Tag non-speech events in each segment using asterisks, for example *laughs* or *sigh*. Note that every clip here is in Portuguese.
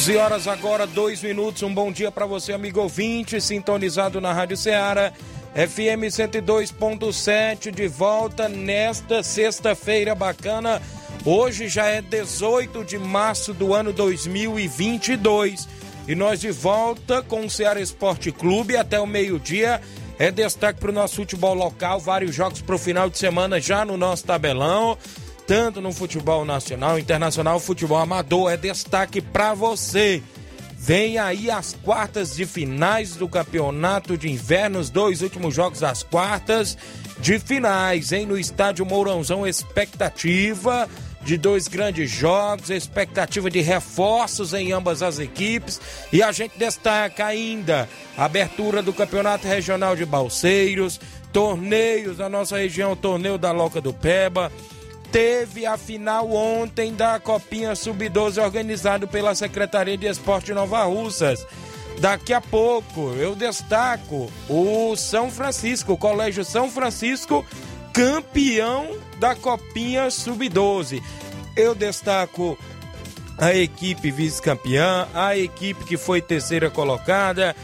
11 horas agora, dois minutos. Um bom dia para você, amigo ouvinte, sintonizado na Rádio Ceará. FM 102.7 de volta nesta sexta-feira bacana. Hoje já é 18 de março do ano 2022 e nós de volta com o Ceará Esporte Clube até o meio-dia. É destaque para o nosso futebol local, vários jogos para o final de semana já no nosso tabelão tanto no futebol nacional, internacional, futebol amador. É destaque para você. Vem aí as quartas de finais do campeonato de inverno, os dois últimos jogos das quartas de finais, hein? No estádio Mourãozão, expectativa de dois grandes jogos, expectativa de reforços em ambas as equipes. E a gente destaca ainda a abertura do Campeonato Regional de Balseiros, torneios da nossa região, torneio da Loca do Peba teve a final ontem da Copinha Sub-12 organizado pela Secretaria de Esporte Nova Russas. Daqui a pouco eu destaco o São Francisco, o Colégio São Francisco, campeão da Copinha Sub-12. Eu destaco a equipe vice-campeã, a equipe que foi terceira colocada,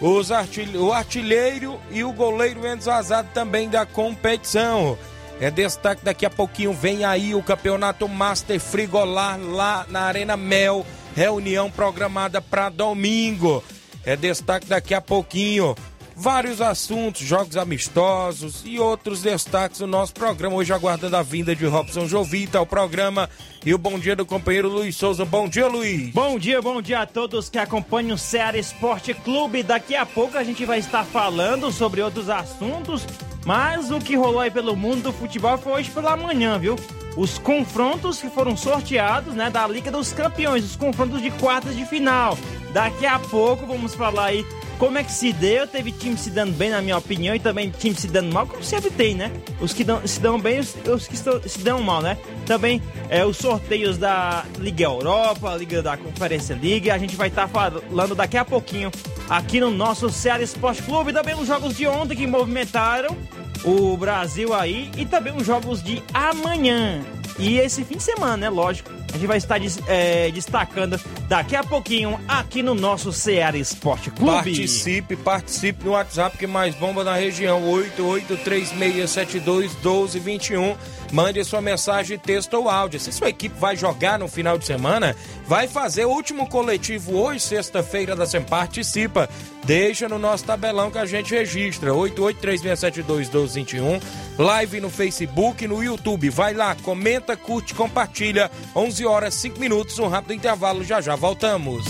os artilhe o artilheiro e o goleiro Enzo Azado também da competição. É destaque daqui a pouquinho vem aí o campeonato Master Frigolar lá na Arena Mel, reunião programada para domingo. É destaque daqui a pouquinho vários assuntos, jogos amistosos e outros destaques do nosso programa. Hoje aguardando a vinda de Robson Jovita ao programa e o bom dia do companheiro Luiz Souza. Bom dia, Luiz. Bom dia, bom dia a todos que acompanham o Ceará Esporte Clube. Daqui a pouco a gente vai estar falando sobre outros assuntos mas o que rolou aí pelo mundo do futebol foi hoje pela manhã, viu? Os confrontos que foram sorteados, né, da Liga dos Campeões, os confrontos de quartas de final. Daqui a pouco vamos falar aí como é que se deu. Teve time se dando bem, na minha opinião, e também time se dando mal, como sempre tem, né? Os que dão, se dão bem os, os, que se dão mal, né? Também é, os sorteios da Liga Europa, Liga da Conferência Liga. A gente vai estar tá falando daqui a pouquinho aqui no nosso Ceará Esporte Clube. Também os jogos de ontem que movimentaram o Brasil aí e também os jogos de amanhã. E esse fim de semana, né? Lógico. A gente vai estar é, destacando daqui a pouquinho aqui no nosso Ceará Esporte Clube. Participe, participe no WhatsApp que mais bomba na região 8836721221 Mande sua mensagem, texto ou áudio. Se sua equipe vai jogar no final de semana, vai fazer o último coletivo hoje, sexta-feira da SEM. Participa. Deixa no nosso tabelão que a gente registra. 8836721221. Live no Facebook, no YouTube. Vai lá, comenta, curte, compartilha. 11 horas 5 minutos, um rápido intervalo. Já já voltamos.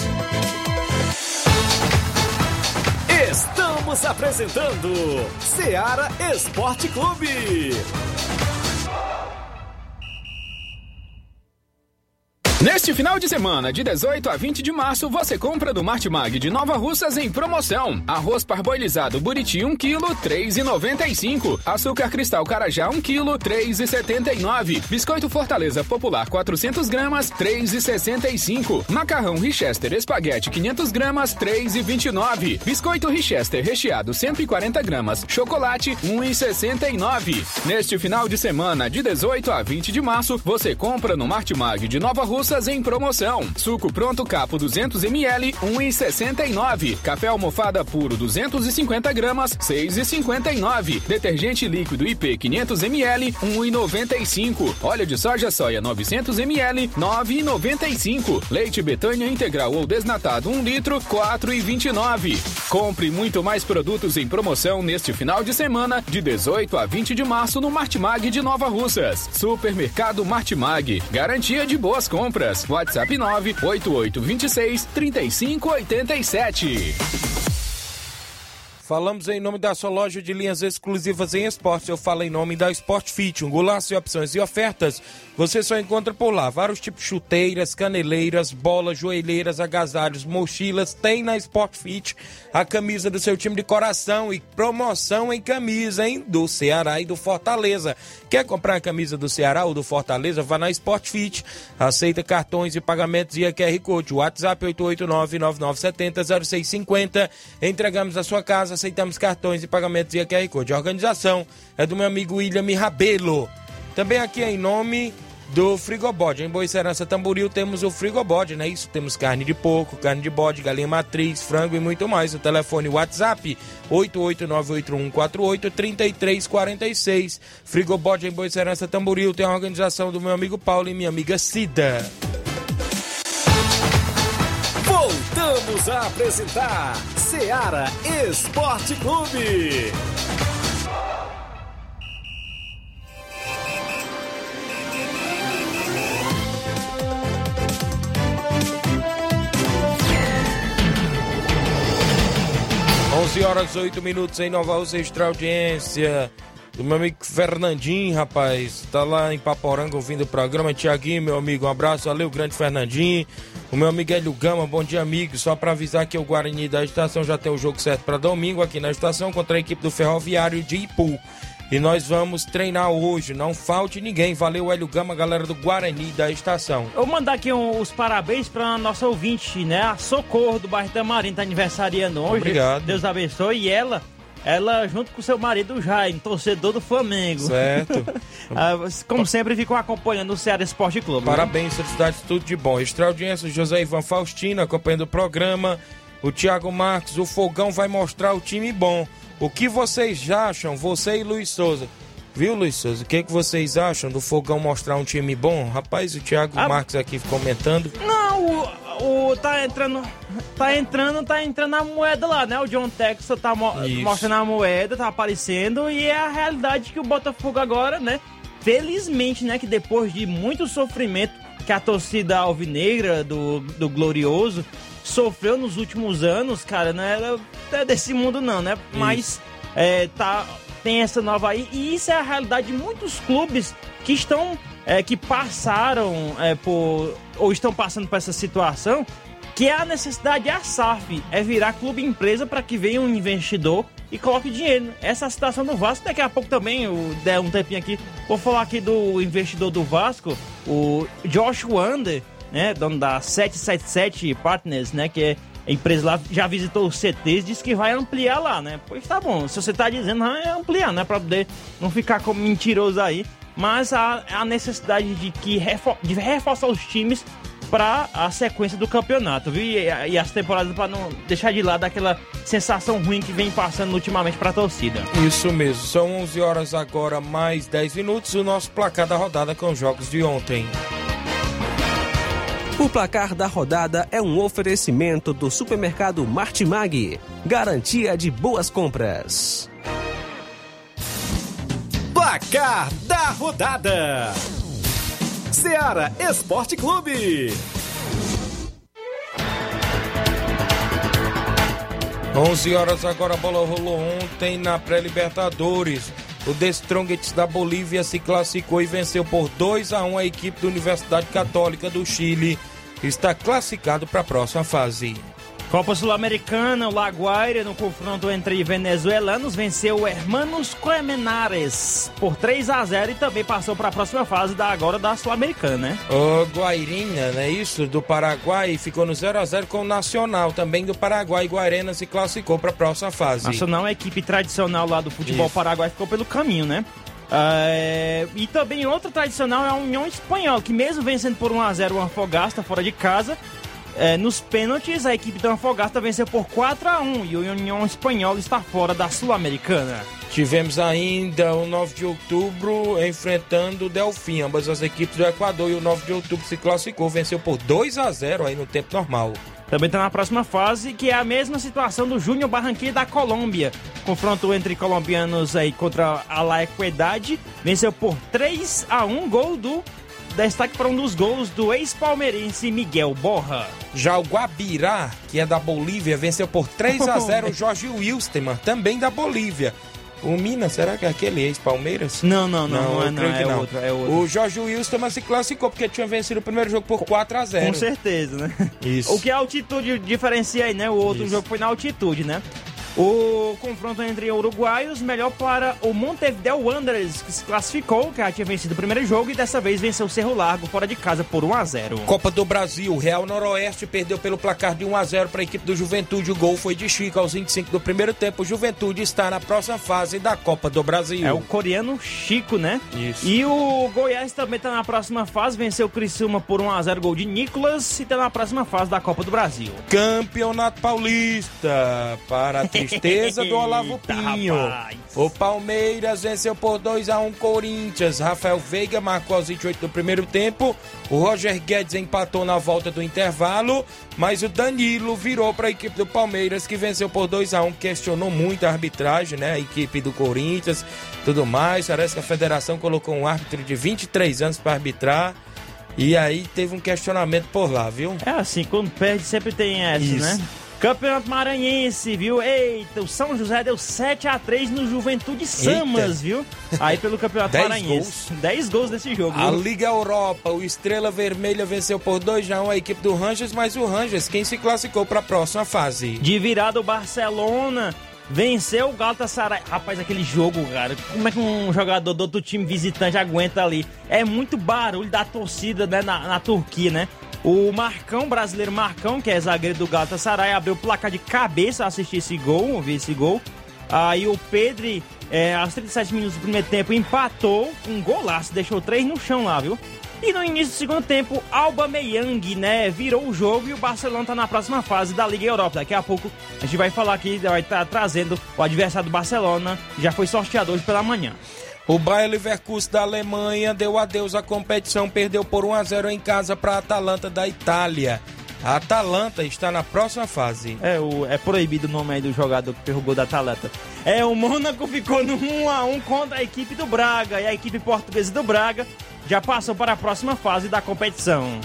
Estamos apresentando Seara Esporte Clube. Neste final de semana, de 18 a 20 de março, você compra do Martimag de Nova Russas em promoção. Arroz parboilizado Buriti 1 kg, 3,95. Açúcar cristal Carajá 1 kg, 3,79. Biscoito Fortaleza Popular 400 gramas, 3,65. Macarrão Richester Espaguete 500 gramas, 3,29. Biscoito Richester recheado 140 gramas, chocolate 1,69. Neste final de semana, de 18 a 20 de março, você compra no Martimag de Nova Russa Em promoção. Suco pronto capo 200 ml 1,69. Café almofada puro 250 gramas 6,59. Detergente líquido IP 500 ml 1,95. Óleo de soja soia 900 ml 9,95. Leite Betânia integral ou desnatado 1 litro 4,29. Compre muito mais produtos em promoção neste final de semana de 18 a 20 de março no Martimag de Nova Russas. Supermercado Martimag. Garantia de boas compras. WhatsApp 98826 3587. Falamos em nome da sua loja de linhas exclusivas em esporte. Eu falo em nome da Sport Fit, um golaço de opções e ofertas. Você só encontra por lá vários tipos chuteiras, caneleiras, bolas, joelheiras, agasalhos, mochilas. Tem na Sport Fit a camisa do seu time de coração e promoção em camisa, hein? Do Ceará e do Fortaleza. Quer comprar a camisa do Ceará ou do Fortaleza? Vá na Sport Fit. Aceita cartões e pagamentos via QR Code. WhatsApp 889-9970-0650. Entregamos a sua casa aceitamos cartões e pagamentos via QR Code. A organização é do meu amigo William Rabelo. Também aqui em nome do Frigobode. Em Boa Serança Tamboril temos o Frigobode, não é isso? Temos carne de porco, carne de bode, galinha matriz, frango e muito mais. O telefone WhatsApp 88981483346. Frigobode em Boa Serança Tamboril tem a organização do meu amigo Paulo e minha amiga Cida. Voltamos a apresentar Seara Esporte Clube. 11 horas 8 minutos em Nova Rússia, extra audiência do meu amigo Fernandinho, rapaz. Tá lá em Paporanga ouvindo o programa. Tiaguinho, meu amigo, um abraço. Valeu, grande Fernandinho. O meu amigo Hélio Gama, bom dia, amigo. Só para avisar que o Guarani da estação já tem o jogo certo para domingo aqui na estação contra a equipe do Ferroviário de Ipu. E nós vamos treinar hoje, não falte ninguém. Valeu, Hélio Gama, galera do Guarani da estação. Eu vou mandar aqui um, os parabéns para nossa ouvinte, né? A Socorro do bairro Tamarim, tá aniversariando hoje. Obrigado. Deus abençoe. E ela, ela junto com seu marido Jaime, torcedor do Flamengo. Certo. *laughs* Ah, Como sempre, ficam acompanhando o Ceará Esporte Clube. Parabéns, felicidades, tudo de bom. Extra audiência, José Ivan Faustino acompanhando o programa. O Thiago Marques, o Fogão vai mostrar o time bom. O que vocês acham, você e Luiz Souza? Viu, Luiz Souza? O que, que vocês acham do Fogão mostrar um time bom? Rapaz, o Thiago Ah. Marques aqui comentando. Não, o, o- tá entrando, tá entrando, tá entrando a moeda lá, né? O John Texas tá mo- Isso. mostrando a moeda, tá aparecendo e é a realidade que o Botafogo agora, né? Felizmente, né, que depois de muito sofrimento que a torcida alvinegra do, do Glorioso sofreu nos últimos anos, cara, não era desse mundo não, né? Mas é, tá, tem essa nova aí e isso é a realidade de muitos clubes que estão é, que passaram é, por ou estão passando por essa situação que é a necessidade é a SAF é virar clube empresa para que venha um investidor e coloque dinheiro. Essa é a situação do Vasco. Daqui a pouco também, eu der um tempinho aqui, vou falar aqui do investidor do Vasco, o Josh Wander, né, dono da 777 Partners, né, que é a empresa lá, já visitou os CTs, disse que vai ampliar lá, né? Pois tá bom, se você tá dizendo, vai ampliar, né, para poder não ficar como mentiroso aí. Mas há a necessidade de que refor de reforçar os times para a sequência do campeonato, viu? E, e as temporadas para não deixar de lado aquela sensação ruim que vem passando ultimamente para a torcida. Isso mesmo, são 11 horas agora, mais 10 minutos. O nosso placar da rodada com os jogos de ontem. O placar da rodada é um oferecimento do supermercado Martimag. Garantia de boas compras. Placar da rodada: Seara Esporte Clube. 11 horas agora, a bola rolou ontem na pré-Libertadores. O The Strongest da Bolívia se classificou e venceu por 2 a 1 a equipe da Universidade Católica do Chile. Está classificado para a próxima fase. Copa Sul-Americana, o Laguaira, no confronto entre venezuelanos, venceu o Hermanos Colmenares por 3 a 0 e também passou para a próxima fase da agora da Sul-Americana, né? O Guairinha, né? Isso, do Paraguai, ficou no 0 a 0 com o Nacional, também do Paraguai. Guarena se classificou para a próxima fase. Nacional é a equipe tradicional lá do futebol Isso. paraguai, ficou pelo caminho, né? É, e também outro tradicional é a União Espanhola, que mesmo vencendo por 1x0 o Antofagasta fora de casa, é, nos pênaltis a equipe do Antofagasta venceu por 4x1 e o União Espanhola está fora da Sul-Americana. Tivemos ainda o 9 de outubro enfrentando o Delfim, ambas as equipes do Equador e o 9 de outubro se classificou, venceu por 2 a 0 aí no tempo normal. Também está na próxima fase, que é a mesma situação do Júnior Barranquilla da Colômbia. Confronto entre colombianos aí contra a La Equidade. Venceu por 3 a 1 gol do. Destaque para um dos gols do ex-palmeirense Miguel Borra. Já o Guabirá, que é da Bolívia, venceu por 3 a *laughs* 0 o Jorge Wilstermann, também da Bolívia. O Minas, será que é aquele ex-Palmeiras? Não, não, não, não, eu é, não, creio que é não. outro, é outro. O Jorge Wilstermann se classificou porque tinha vencido o primeiro jogo por 4 a 0 Com certeza, né? Isso. O que a altitude diferencia aí, né? O outro Isso. jogo foi na altitude, né? O confronto entre uruguaios, melhor para o Montevideo Wanderers, que se classificou, que já tinha vencido o primeiro jogo e dessa vez venceu o Cerro Largo fora de casa por 1 a 0 Copa do Brasil, Real Noroeste perdeu pelo placar de 1 a 0 para a equipe do Juventude. O gol foi de Chico aos 25 do primeiro tempo. Juventude está na próxima fase da Copa do Brasil. É o coreano Chico, né? Isso. E o Goiás também tá na próxima fase, venceu o Criciúma por 1 a 0 gol de Nicolas e tá na próxima fase da Copa do Brasil. Campeonato Paulista, para *laughs* tristeza do Olavo Pinho. rapaz. O Palmeiras venceu por 2 a 1 Corinthians. Rafael Veiga marcou aos 28 do primeiro tempo. O Roger Guedes empatou na volta do intervalo, mas o Danilo virou para a equipe do Palmeiras que venceu por 2 a 1 Questionou muito a arbitragem, né? A equipe do Corinthians, tudo mais. Parece que a federação colocou um árbitro de 23 anos para arbitrar. E aí teve um questionamento por lá, viu? É assim, quando perde sempre tem essa, Isso. né? Campeonato Maranhense, viu? Eita, o São José deu 7 a 3 no Juventude Samas, viu? Aí pelo Campeonato *laughs* Dez Maranhense. 10 gols nesse jogo, A viu? Liga Europa, o Estrela Vermelha venceu por 2 a 1 a equipe do Rangers, mas o Rangers quem se classificou para a próxima fase. De virada o Barcelona venceu o Galatasaray. Rapaz, aquele jogo, cara, como é que um jogador do outro time visitante aguenta ali? É muito barulho da torcida, né, na, na Turquia, né? O Marcão, brasileiro Marcão, que é zagueiro do Galatasaray, abriu o placar de cabeça assistir esse gol, ouvir esse gol. Aí o Pedri, é, aos 37 minutos do primeiro tempo, empatou um golaço, deixou três no chão lá, viu? E no início do segundo tempo, Alba Meyang, né, virou o jogo e o Barcelona tá na próxima fase da Liga Europa. Daqui a pouco a gente vai falar aqui, vai estar trazendo o adversário do Barcelona, já foi sorteado hoje pela manhã. O Bayer Leverkusen da Alemanha deu adeus à competição, perdeu por 1 a 0 em casa para a Atalanta da Itália. A Atalanta está na próxima fase. É, o, é proibido o nome aí do jogador que pegou da Atalanta. É, o Mônaco ficou no 1x1 contra a equipe do Braga. E a equipe portuguesa do Braga já passou para a próxima fase da competição.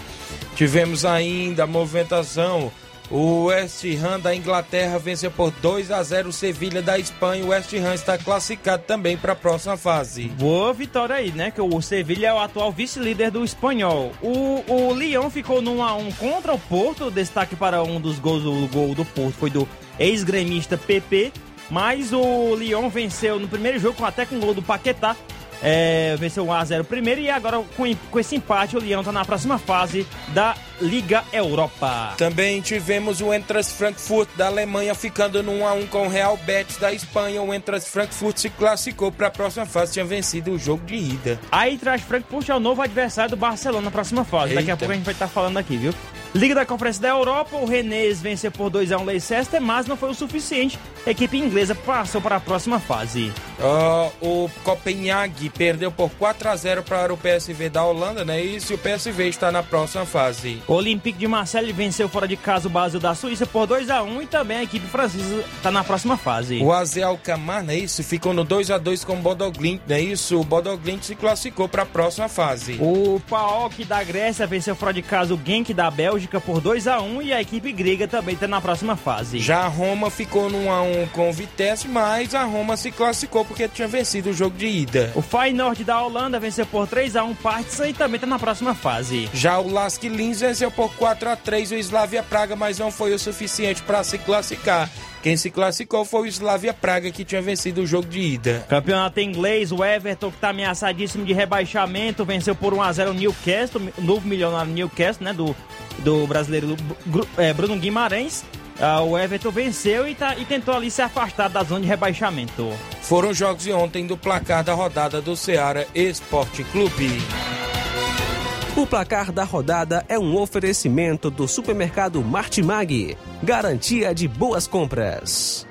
Tivemos ainda a movimentação. O West Ham da Inglaterra venceu por 2 a 0 o Sevilha da Espanha. O West Ham está classificado também para a próxima fase. Boa vitória aí, né? Que o Sevilha é o atual vice-líder do espanhol. O, o Lyon ficou no 1x1 contra o Porto. Destaque para um dos gols, o gol do Porto foi do ex-gremista PP. Mas o Lyon venceu no primeiro jogo, até com o gol do Paquetá. É, venceu 1x0 primeiro e agora com, com esse empate o Lyon está na próxima fase da Liga Europa. Também tivemos o Entras Frankfurt da Alemanha ficando no 1 a 1 com o Real Betis da Espanha. O Entras Frankfurt se classificou para a próxima fase, tinha vencido o jogo de ida. Aí traz Frankfurt é o novo adversário do Barcelona na próxima fase. Daqui a Eita. pouco a gente vai estar falando aqui, viu? Liga da Conferência da Europa, o Rennes venceu por 2x1 o Leicester, mas não foi o suficiente. A equipe inglesa passou para a próxima fase. Ó, o Copenhague perdeu por 4 a 0 para o PSV da Holanda, né? Isso, e o PSV está na próxima fase. O Olympique de Marseille venceu fora de casa o Basel da Suíça por 2x1 e também a equipe francesa está na próxima fase. O AZ Alkmaar, não é isso? Ficou no 2 a 2 com o Bodoglint, não é isso? O Bodoglint se classificou para a próxima fase. O PAOK da Grécia venceu fora de casa o Genk da Bélgica por 2x1 e a equipe grega também está na próxima fase. Já a Roma ficou no 1 a 1 com o Vitesse, mas a Roma se classificou porque tinha vencido o jogo de ida. O Feyenoord da Holanda venceu por 3x1 Partizan e também está na próxima fase. Já o Lask Linz venceu por 4 a 3 o Slavia Praga, mas não foi o suficiente para se classificar. Quem se classificou foi o Slavia Praga, que tinha vencido o jogo de ida. Campeonato inglês, o Everton, que está ameaçadíssimo de rebaixamento, venceu por 1x0 o Newcastle, novo milionário Newcastle, né? Do, do brasileiro é, Bruno Guimarães. Ah, o Everton venceu e, tá, e tentou ali se afastar da zona de rebaixamento. foram jogos de ontem do placar da rodada do Ceará Esporte Clube. O placar da rodada é um oferecimento do supermercado Martimag, garantia de boas compras.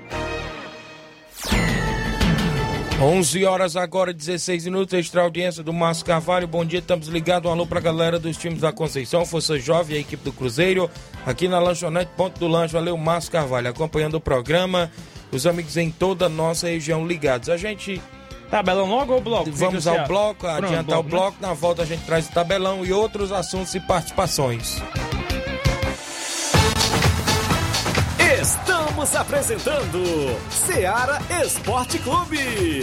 11 horas agora, 16 minutos, extra audiência do Márcio Carvalho. Bom dia, estamos ligados. Um alô pra galera dos times da Conceição, Força Jovem e a equipe do Cruzeiro, aqui na lanchonete Ponto do Lanche. Valeu, Márcio Carvalho, acompanhando o programa. Os amigos em toda a nossa região ligados. A gente Tabelão logo ou bloco? Vamos ao bloco, Pronto, adiantar bloco, o bloco. Né? Na volta a gente traz o tabelão e outros assuntos e participações. Estamos apresentando Seara Esporte Clube.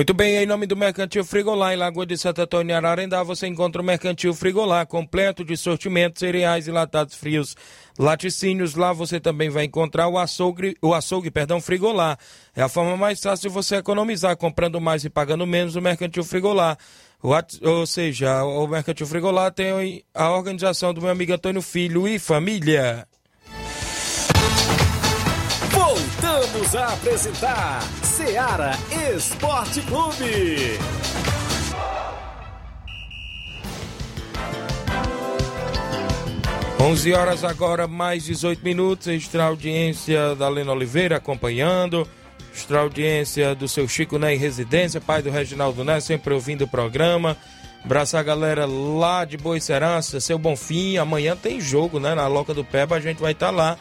Muito bem, em nome do Mercantil Frigolá, em Lagoa de Santo Antônio, Ararendá, você encontra o Mercantil Frigolá, completo de sortimentos, cereais e latados frios, laticínios. Lá você também vai encontrar o açougue, o açougue, perdão, Frigolá. É a forma mais fácil de você economizar, comprando mais e pagando menos o Mercantil Frigolá. Ou seja, o Mercantil Frigolá tem a organização do meu amigo Antônio Filho e família. Voltamos a apresentar Seara Esporte Clube. Onze horas agora, mais 18 minutos. Extra audiência da Lena Oliveira acompanhando. Extra audiência do seu Chico Né em residência, pai do Reginaldo Né, sempre ouvindo o programa. Abraçar a galera lá de Boicerança, seu Bonfim. Amanhã tem jogo, né? Na Loca do Peba, a gente vai estar tá lá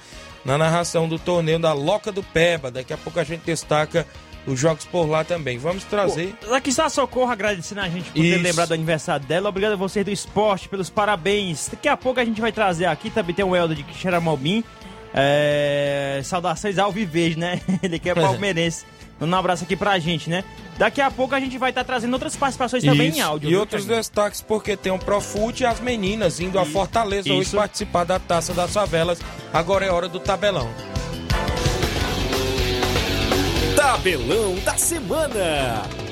na narração do torneio da Loca do Peba. Daqui a pouco a gente destaca os jogos por lá também. Vamos trazer. Pô, aqui está a Socorro agradecendo a gente por Isso. ter lembrado do aniversário dela. Obrigado a vocês do esporte pelos parabéns. Daqui a pouco a gente vai trazer aqui também tem o Helder de Xeramobim. É... Saudações ao Vivejo, né? *laughs* Ele que é *laughs* palmeirense. Um abraço aqui pra gente, né? Daqui a pouco a gente vai estar tá trazendo outras participações Isso. também em áudio. E outros destaques, porque tem o Profute e as meninas indo a Fortaleza Isso. hoje participar da Taça das Favelas. Agora é hora do tabelão. Tabelão da Semana.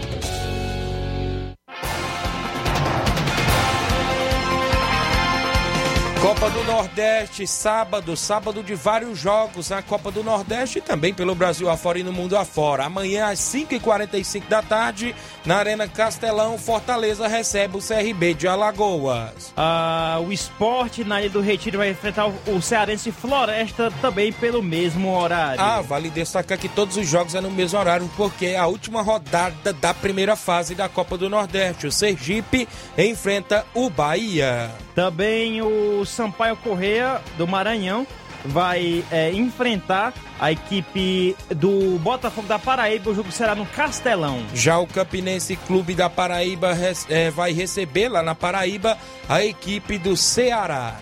Copa do Nordeste, sábado, sábado de vários jogos na Copa do Nordeste e também pelo Brasil afora e no mundo afora. Amanhã às 5h45 da tarde, na Arena Castelão, Fortaleza recebe o CRB de Alagoas. Ah, o esporte na Ilha do Retiro vai enfrentar o Cearense Floresta também pelo mesmo horário. Ah, vale destacar que todos os jogos é no mesmo horário porque é a última rodada da primeira fase da Copa do Nordeste. O Sergipe enfrenta o Bahia. Também o Sampaio Correia, do Maranhão, vai é, enfrentar a equipe do Botafogo da Paraíba. O jogo será no Castelão. Já o Campinense Clube da Paraíba é, vai receber lá na Paraíba a equipe do Ceará.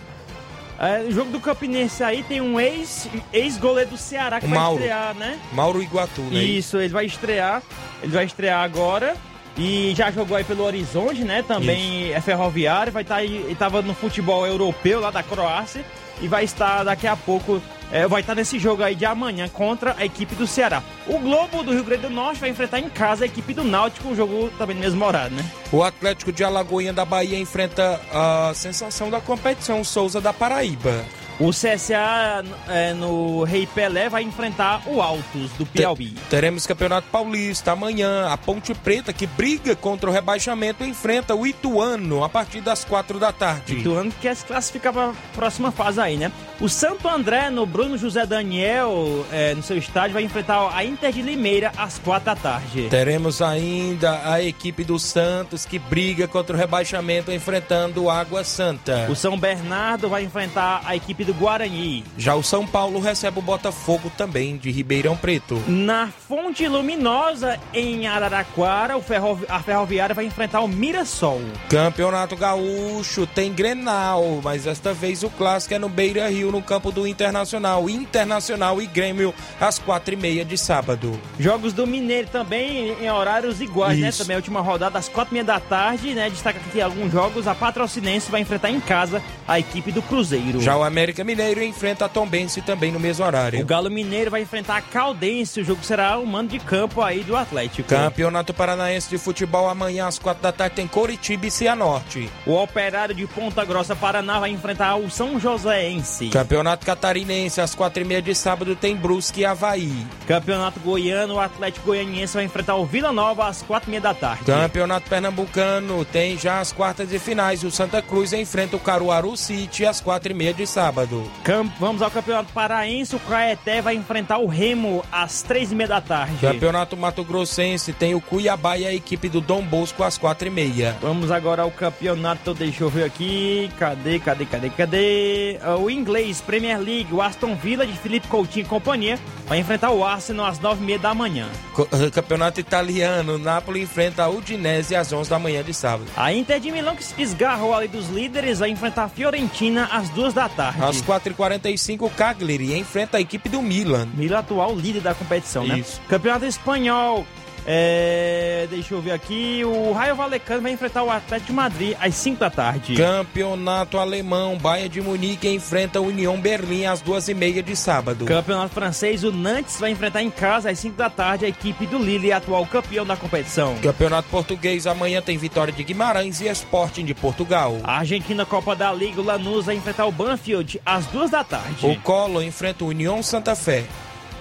É, o jogo do Campinense aí tem um ex-goleiro ex do Ceará que Mauro. vai estrear, né? Mauro Iguatu, né? Isso, ele vai estrear. Ele vai estrear agora. E já jogou aí pelo Horizonte, né? Também Isso. é ferroviário, vai estar tá aí, estava no futebol europeu lá da Croácia e vai estar daqui a pouco, é, vai estar nesse jogo aí de amanhã contra a equipe do Ceará. O Globo do Rio Grande do Norte vai enfrentar em casa a equipe do Náutico, um jogo também no mesmo horário, né? O Atlético de Alagoinha da Bahia enfrenta a sensação da competição, Souza da Paraíba. O CSA é, no Rei Pelé vai enfrentar o Altos do Piauí. Teremos Campeonato Paulista amanhã. A Ponte Preta, que briga contra o rebaixamento, enfrenta o Ituano a partir das quatro da tarde. Ituano quer se classificar para a próxima fase aí, né? O Santo André, no Bruno José Daniel, é, no seu estádio, vai enfrentar a Inter de Limeira às quatro da tarde. Teremos ainda a equipe do Santos que briga contra o rebaixamento enfrentando o Água Santa. O São Bernardo vai enfrentar a equipe do Guarani. Já o São Paulo recebe o Botafogo também de Ribeirão Preto. Na Fonte Luminosa, em Araraquara, o ferrovi a Ferroviária vai enfrentar o Mirassol. Campeonato Gaúcho tem Grenal, mas desta vez o clássico é no Beira Rio no campo do Internacional. Internacional e Grêmio às quatro e meia de sábado. Jogos do Mineiro também em horários iguais, né? Isso. Também a última rodada às quatro e meia da tarde, né? Destaca aqui alguns jogos. A Patrocinense vai enfrentar em casa a equipe do Cruzeiro. Já o América Mineiro enfrenta a Tombense também no mesmo O horário. Galo Mineiro vai enfrentar a Caldense. O jogo será o mando de campo aí do Atlético. Campeonato Paranaense de Futebol amanhã às quatro da tarde tem Coritiba e Cianorte. O Operário de Ponta Grossa, Paraná, vai enfrentar o São Joséense. Campeonato Catarinense às quatro e meia de sábado tem Brusque e Havaí. Campeonato Goiano, o Atlético Goianiense vai enfrentar o Vila Nova às quatro e meia da tarde. Campeonato Pernambucano tem já as quartas de finais. O Santa Cruz enfrenta o Caruaru City às quatro e meia de sábado. Cam- Vamos ao Campeonato Paraense, o Caeté vai enfrentar o Remo às três e meia da tarde. Campeonato Mato Grossense tem o Cuiabá e a equipe do Dom Bosco às quatro e meia. Vamos agora ao campeonato, deixa eu ver aqui. Cadê, cadê, cadê, cadê? Ah, O inglês, Premier League, o Aston Villa de Felipe Coutinho e companhia vai enfrentar o Arsenal às nove e meia da manhã. Eh, Campeonato Italiano, o Napoli enfrenta a Udinese às 11 da manhã de sábado. A Inter de Milão, que se desgarrou ali dos líderes, vai enfrentar a Fiorentina às duas da tarde. Às 4h45, o Cagliari enfrenta a equipe do Milan. Milan atual líder da competição, né? Isso. Campeonato espanhol. É, deixa eu ver aqui. O Raio Valecano vai enfrentar o Atlético de Madrid às 5 da tarde. Campeonato Alemão, Bayern de Munique enfrenta a União Berlim às 2h30 de sábado. Campeonato francês, o Nantes vai enfrentar em casa às 5 da tarde a equipe do Lille, atual campeão da competição. Campeonato Português, amanhã tem Vitória de Guimarães e Sporting de Portugal. A Argentina Copa da Liga, o Lanús vai enfrentar o Banfield às 2 da tarde. O Colo enfrenta o União Santa Fé.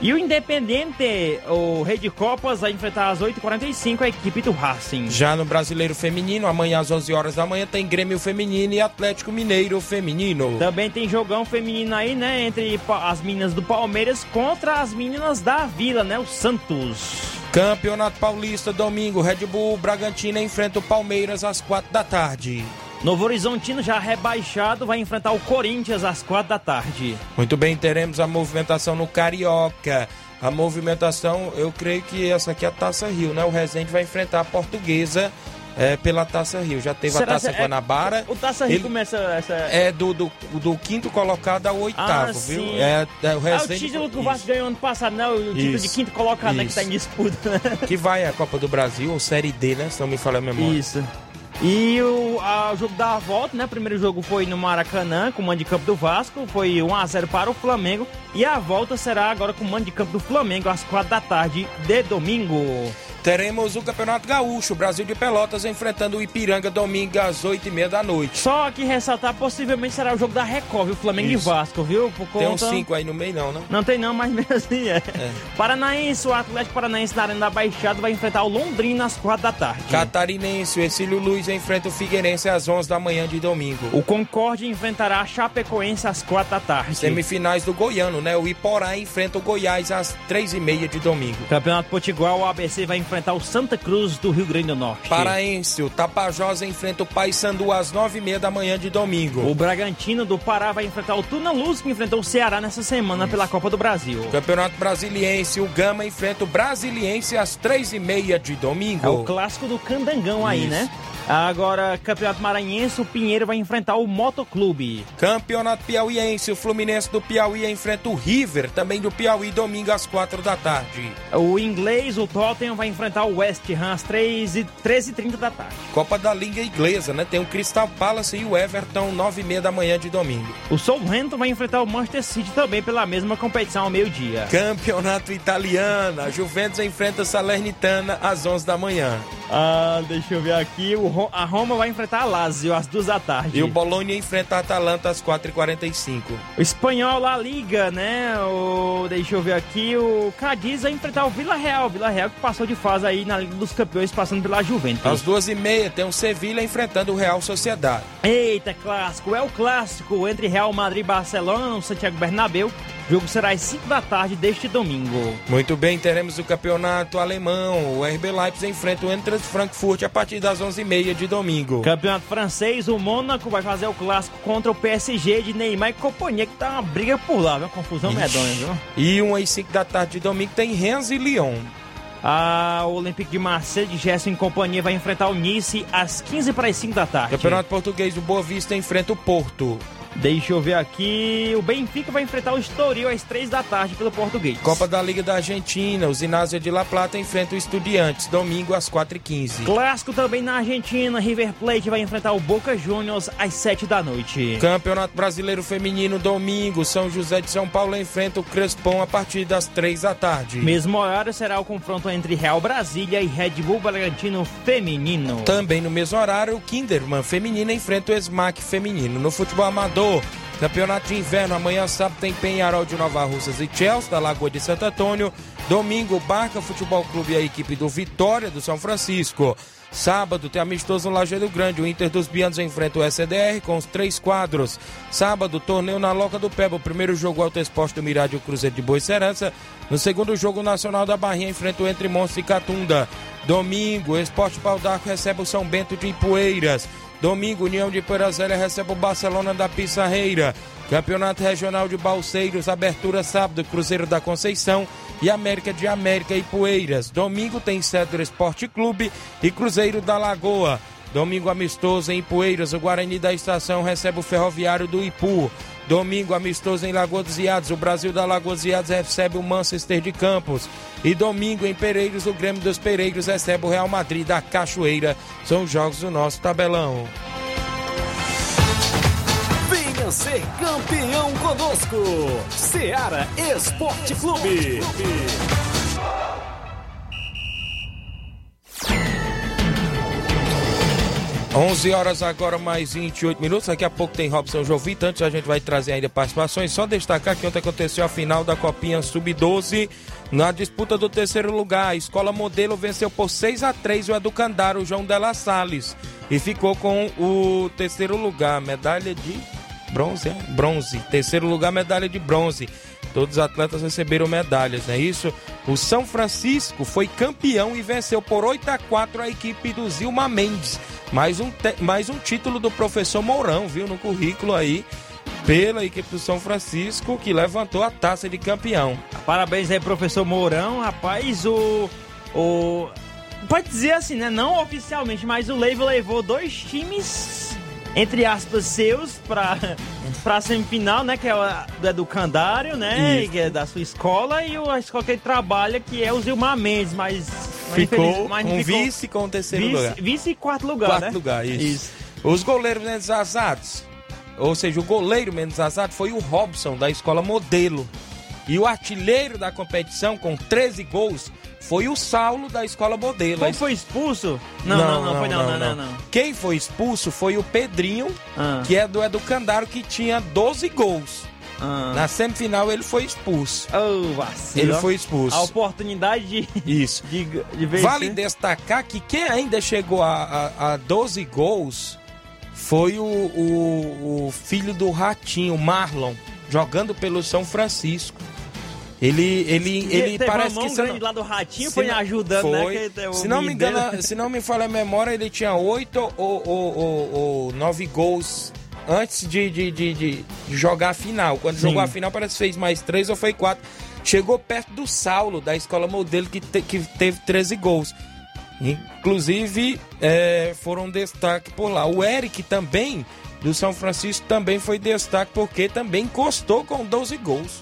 E o Independente, o Rei de Copas, vai enfrentar às 8h45 a equipe do Racing. Já no Brasileiro Feminino, amanhã às 11 horas da manhã tem Grêmio Feminino e Atlético Mineiro Feminino. Também tem jogão feminino aí, né? Entre as meninas do Palmeiras contra as meninas da Vila, né? O Santos. Campeonato Paulista, domingo, Red Bull Bragantino enfrenta o Palmeiras às 4 da tarde. Novo Horizontino, já rebaixado, vai enfrentar o Corinthians às 4 da tarde. Muito bem, teremos a movimentação no Carioca. A movimentação, eu creio que essa aqui é a Taça Rio, né? O Resende vai enfrentar a Portuguesa é, pela Taça Rio. Já teve Será a Taça é- Guanabara. O Taça Rio Ele- começa essa. É do, do, do quinto colocado ao oitavo, Ah, viu? É, é o Ah, o Resende. título que o. Vasco ganhou ano passado, né? O título de Isso. quinto colocado, né? Que Isso. tá em disputa, né? Que vai a Copa do Brasil, ou Série D, né? Se não me falha a memória. Isso. E o, a- o jogo da volta, né? O primeiro jogo foi no Maracanã, com o mando de campo do Vasco. Foi 1x0 para o Flamengo. E a volta será agora com o mando de campo do Flamengo, às 4 da tarde de domingo. Teremos o Campeonato Gaúcho, Brasil de Pelotas enfrentando o Ipiranga domingo às 8h30 da noite. Só que ressaltar, possivelmente será o jogo da Record, viu? Flamengo Isso. e Vasco, viu? Por Tem uns conta- 5 aí no meio, não, né? Não tem não, mas *laughs* mesmo assim é. Paranaense, o Atlético Paranaense na Arena da Baixada vai enfrentar o Londrina às 4 da tarde. Catarinense, o Exílio Luiz enfrenta o Figueirense às 11 da manhã de domingo. O Concorde enfrentará a Chapecoense às 4 da tarde. Semifinais do Goiano, né? O Iporá enfrenta o Goiás às 3h30 de domingo. Campeonato Potiguar, o ABC vai enfrentar o Santa Cruz do Rio Grande do Norte. Paraense, o Tapajós enfrenta o Paysandu às 9h30 da manhã de domingo. O Bragantino do Pará vai enfrentar o Tuna Luz, que enfrentou o Ceará nessa semana pela Copa do Brasil. Campeonato Brasiliense, o Gama enfrenta o Brasiliense às 3h30 de domingo. É o clássico do Candangão aí, Isso. né? Agora, Campeonato Maranhense, o Pinheiro vai enfrentar o Motoclube. Campeonato Piauiense, o Fluminense do Piauí enfrenta o River, também do Piauí, domingo às 4 da tarde. O inglês, o Tottenham, vai enfrentar o West Ham às 3 e 13h30 da tarde. Copa da Liga Inglesa, né? Tem o Crystal Palace e o Everton, 9h30 da manhã de domingo. O Southampton vai enfrentar o Manchester City também pela mesma competição ao meio-dia. Campeonato Italiano, a Juventus enfrenta a Salernitana às 11 da manhã. Ah, deixa eu ver aqui. O, a Roma vai enfrentar a Lazio às duas da tarde. E o Bologna enfrenta a Atalanta às 4h45. O espanhol La Liga, né? O, deixa eu ver aqui. O Cadiz vai enfrentar o Vila Real. Vila Real que passou de fase aí na Liga dos Campeões, passando pela Juventus. Às 2h30 tem o Sevilha enfrentando o Real Sociedade. Eita, clássico. É o clássico entre Real Madrid e Barcelona no Santiago Bernabéu. O jogo será às 5 da tarde deste domingo. Muito bem, teremos o campeonato alemão. O RB Leipzig enfrenta o Eintracht Frankfurt a partir das 11h30 de domingo. Campeonato francês, o Mônaco vai fazer o clássico contra o PSG de Neymar e companhia, que tá uma briga por lá, viu? Uma confusão medonha, viu? E 1 às 5 da tarde de domingo tem Rennes e Lyon. A Olympique de Marseille de Gerson e companhia vai enfrentar o Nice às 15 para as 5 da tarde. Campeonato Português, o Boa Vista enfrenta o Porto. Deixa eu ver aqui. O Benfica vai enfrentar o Estoril às 3 da tarde pelo português. Copa da Liga da Argentina, o Zinásia de La Plata enfrenta o Estudiantes, domingo às 4h15. Clássico também na Argentina. River Plate vai enfrentar o Boca Juniors às 7 da noite. Campeonato Brasileiro Feminino, domingo, São José de São Paulo enfrenta o Crespon a partir das 3 da tarde. Mesmo horário será o confronto entre Real Brasília e Red Bull Bragantino Feminino. Também no mesmo horário, o Kinderman feminino enfrenta o Smack feminino. No futebol amador, campeonato de inverno, amanhã sábado tem Penharol de Nova Russas e Chelsea, da Lagoa de Santo Antônio. Domingo, Barca Futebol Clube e a equipe do Vitória do São Francisco. Sábado tem amistoso no Lajeado Grande. O Inter dos Bianos enfrenta o SDR com os três quadros. Sábado, torneio na Loca do Peba. O primeiro jogo Alto Esporte do Mirade Cruzeiro de Boa Serança. No segundo jogo, o Nacional da Barrinha enfrenta o Entre Monstro e Catunda. Domingo, Esporte Pau d'Arco recebe o São Bento de Ipueiras. Domingo, União de Poeirazélia recebe o Barcelona da Pissarreira. Campeonato Regional de Balseiros, abertura sábado, Cruzeiro da Conceição e América de América e Poeiras. Domingo tem Cedro Esporte Clube e Cruzeiro da Lagoa. Domingo amistoso em Poeiras, o Guarani da Estação recebe o Ferroviário do Ipu. Domingo amistoso em Lagoa dos Iados, o Brasil da Lagoa dos Iados recebe o Manchester de Campos. E domingo em Pereiros, o Grêmio dos Pereiros recebe o Real Madrid da Cachoeira. São os jogos do nosso tabelão. Venha ser campeão conosco. Seara Esporte Clube. 11 horas agora, mais 28 minutos. Daqui a pouco tem Robson Jovita. Antes a gente vai trazer ainda participações. Só destacar que ontem aconteceu a final da Copinha Sub-12. Na disputa do terceiro lugar, a Escola Modelo venceu por 6 a 3 o Educandário o João Della Salles. E ficou com o terceiro lugar, medalha de bronze. é? Bronze. Terceiro lugar, medalha de bronze. Todos os atletas receberam medalhas, não é isso? O São Francisco foi campeão e venceu por 8 a 4 a equipe do Zilma Mendes. Mais um, mais um título do professor Mourão, viu, no currículo aí, pela equipe do São Francisco, que levantou a taça de campeão. Parabéns aí, professor Mourão. Rapaz, o. o pode dizer assim, né? Não oficialmente, mas o Leiva levou dois times, entre aspas, seus pra, pra semifinal, né? Que é o do Educandário, né? Isso. Que é da sua escola, e a escola que ele trabalha, que é o Zilmar Mendes, mas. Ficou mas com ficou vice com o terceiro vice, lugar. vice e quarto lugar, Quarto né? lugar, isso. Os goleiros menos azados, ou seja, o goleiro menos azado foi o Robson, da escola Modelo. E o artilheiro da competição, com 13 gols, foi o Saulo, da escola Modelo. Quem foi expulso? Não, não, não, foi não, não, não, não. Quem foi expulso foi o Pedrinho, Ah. que é do Educandário, que tinha 12 gols. Ah. Na semifinal ele foi expulso. Oh, vacilo. Ele foi expulso. A oportunidade de, Isso. de, de. Vale destacar que quem ainda chegou a, a, a 12 gols foi o, o, o filho do Ratinho, Marlon, jogando pelo São Francisco. Ele, ele, ele teve parece que. grande lá do Ratinho, se foi não- ajudando, né? foi. que tem o se não me engano, se não me falha a memória, ele tinha oito ou, ou, ou, ou nove gols antes de, de, de, de- de jogar a final. Quando Sim. jogou a final, parece que fez mais três ou foi quatro. Chegou perto do Saulo, da escola modelo, que, te- que teve 13 gols. Inclusive, é, foram destaque por lá. O Eric também, do São Francisco, também foi destaque porque também encostou com 12 gols.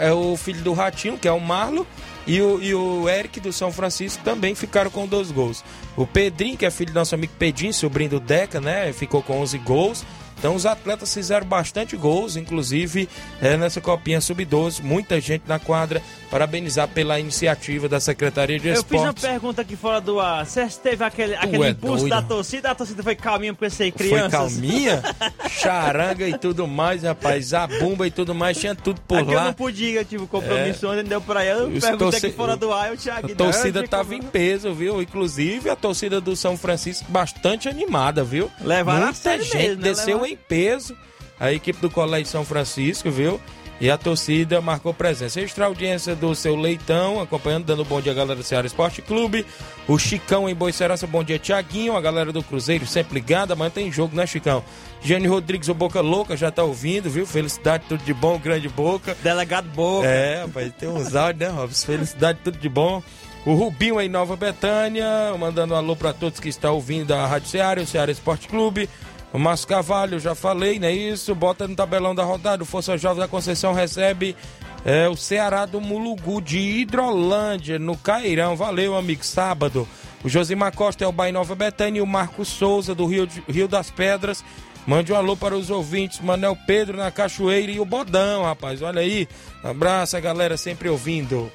É o filho do Ratinho, que é o Marlo, e o, e o Eric do São Francisco também ficaram com 12 gols. O Pedrinho, que é filho do nosso amigo Pedrinho, sobrinho do Deca, né? Ficou com 11 gols. Então os atletas fizeram bastante gols, inclusive é, nessa copinha sub-12, muita gente na quadra. Parabenizar pela iniciativa da Secretaria de Esportes. Eu fiz uma pergunta aqui fora do ar. Você teve aquele, aquele é impulso doido. da torcida? A torcida foi calminha porque ser crianças? Foi calminha, *laughs* charanga e tudo mais, rapaz. A bomba e tudo mais, tinha tudo por Aqui eu lá. não podia, eu tive compromisso ontem, deu pra ela. Eu perguntei torce- aqui fora do ar, eu Thiago. A torcida tava em peso, viu? Inclusive a torcida do São Francisco bastante animada, viu? Levaram a Muita sério gente mesmo, né? desceu Levaram- em peso. A equipe do Colégio São Francisco, viu? E a torcida marcou presença. Extra audiência do seu Leitão, acompanhando, dando bom dia à galera do Ceará Esporte Clube. O Chicão em Boicerança, bom dia, Tiaguinho. A galera do Cruzeiro sempre ligada. Amanhã tem jogo, né, Chicão? Jane Rodrigues, o Boca Louca, já tá ouvindo, viu? Felicidade, tudo de bom, grande boca. Delegado Boca. É, rapaz, tem uns áudios, né, Robson? Felicidade, tudo de bom. O Rubinho em Nova Betânia, mandando um alô para todos que estão ouvindo a Rádio Ceará, o Ceará Esporte Clube. O Márcio Cavalho, já falei, não é isso? Bota no tabelão da rodada. O Força Jovem da Conceição recebe é, o Ceará do Mulugu de Hidrolândia, no Cairão. Valeu, amigo. Sábado. O Josimar Costa é o Bahia Nova Betânia e o Marco Souza do Rio, de- Rio das Pedras. Mande um alô para os ouvintes, Manel Pedro na Cachoeira e o Bodão, rapaz. Olha aí. Abraço, a galera sempre ouvindo.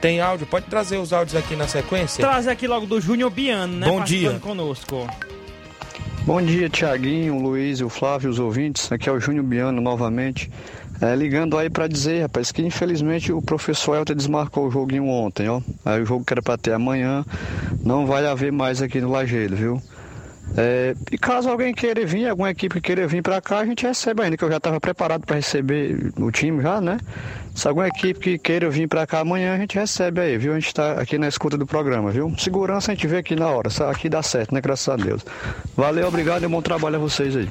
Tem áudio? Pode trazer os áudios aqui na sequência? Trazer aqui logo do Júnior Biano, né? Bom dia. conosco. Bom dia, Tiaguinho, Luiz, o Flávio, os ouvintes. Aqui é o Júnior Biano novamente. É, ligando aí pra dizer, rapaz, que infelizmente o professor Elton desmarcou o joguinho ontem, ó. Aí o jogo que era pra ter amanhã não vai haver mais aqui no Lajeiro, viu? É, e caso alguém queira vir, alguma equipe queira vir pra cá, a gente recebe ainda, que eu já tava preparado pra receber o time já, né? Se alguma equipe que queira vir pra cá amanhã, a gente recebe aí, viu? A gente tá aqui na escuta do programa, viu? Segurança a gente vê aqui na hora, aqui dá certo, né? Graças a Deus. Valeu, obrigado e bom trabalho a vocês aí.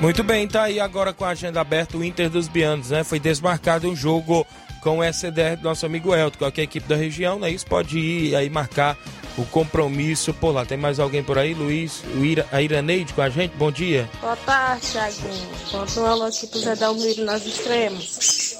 Muito bem, tá aí agora com a agenda aberta o Inter dos Bianos, né? Foi desmarcado um jogo com o SDR do nosso amigo Elton, qualquer equipe da região, né? Isso pode ir aí marcar o compromisso por lá. Tem mais alguém por aí? Luiz, o Ira, a Iraneide com a gente? Bom dia. Boa tarde, Thiaguinho. Conta um alô aqui pro Zé Dalmiro nas extremas.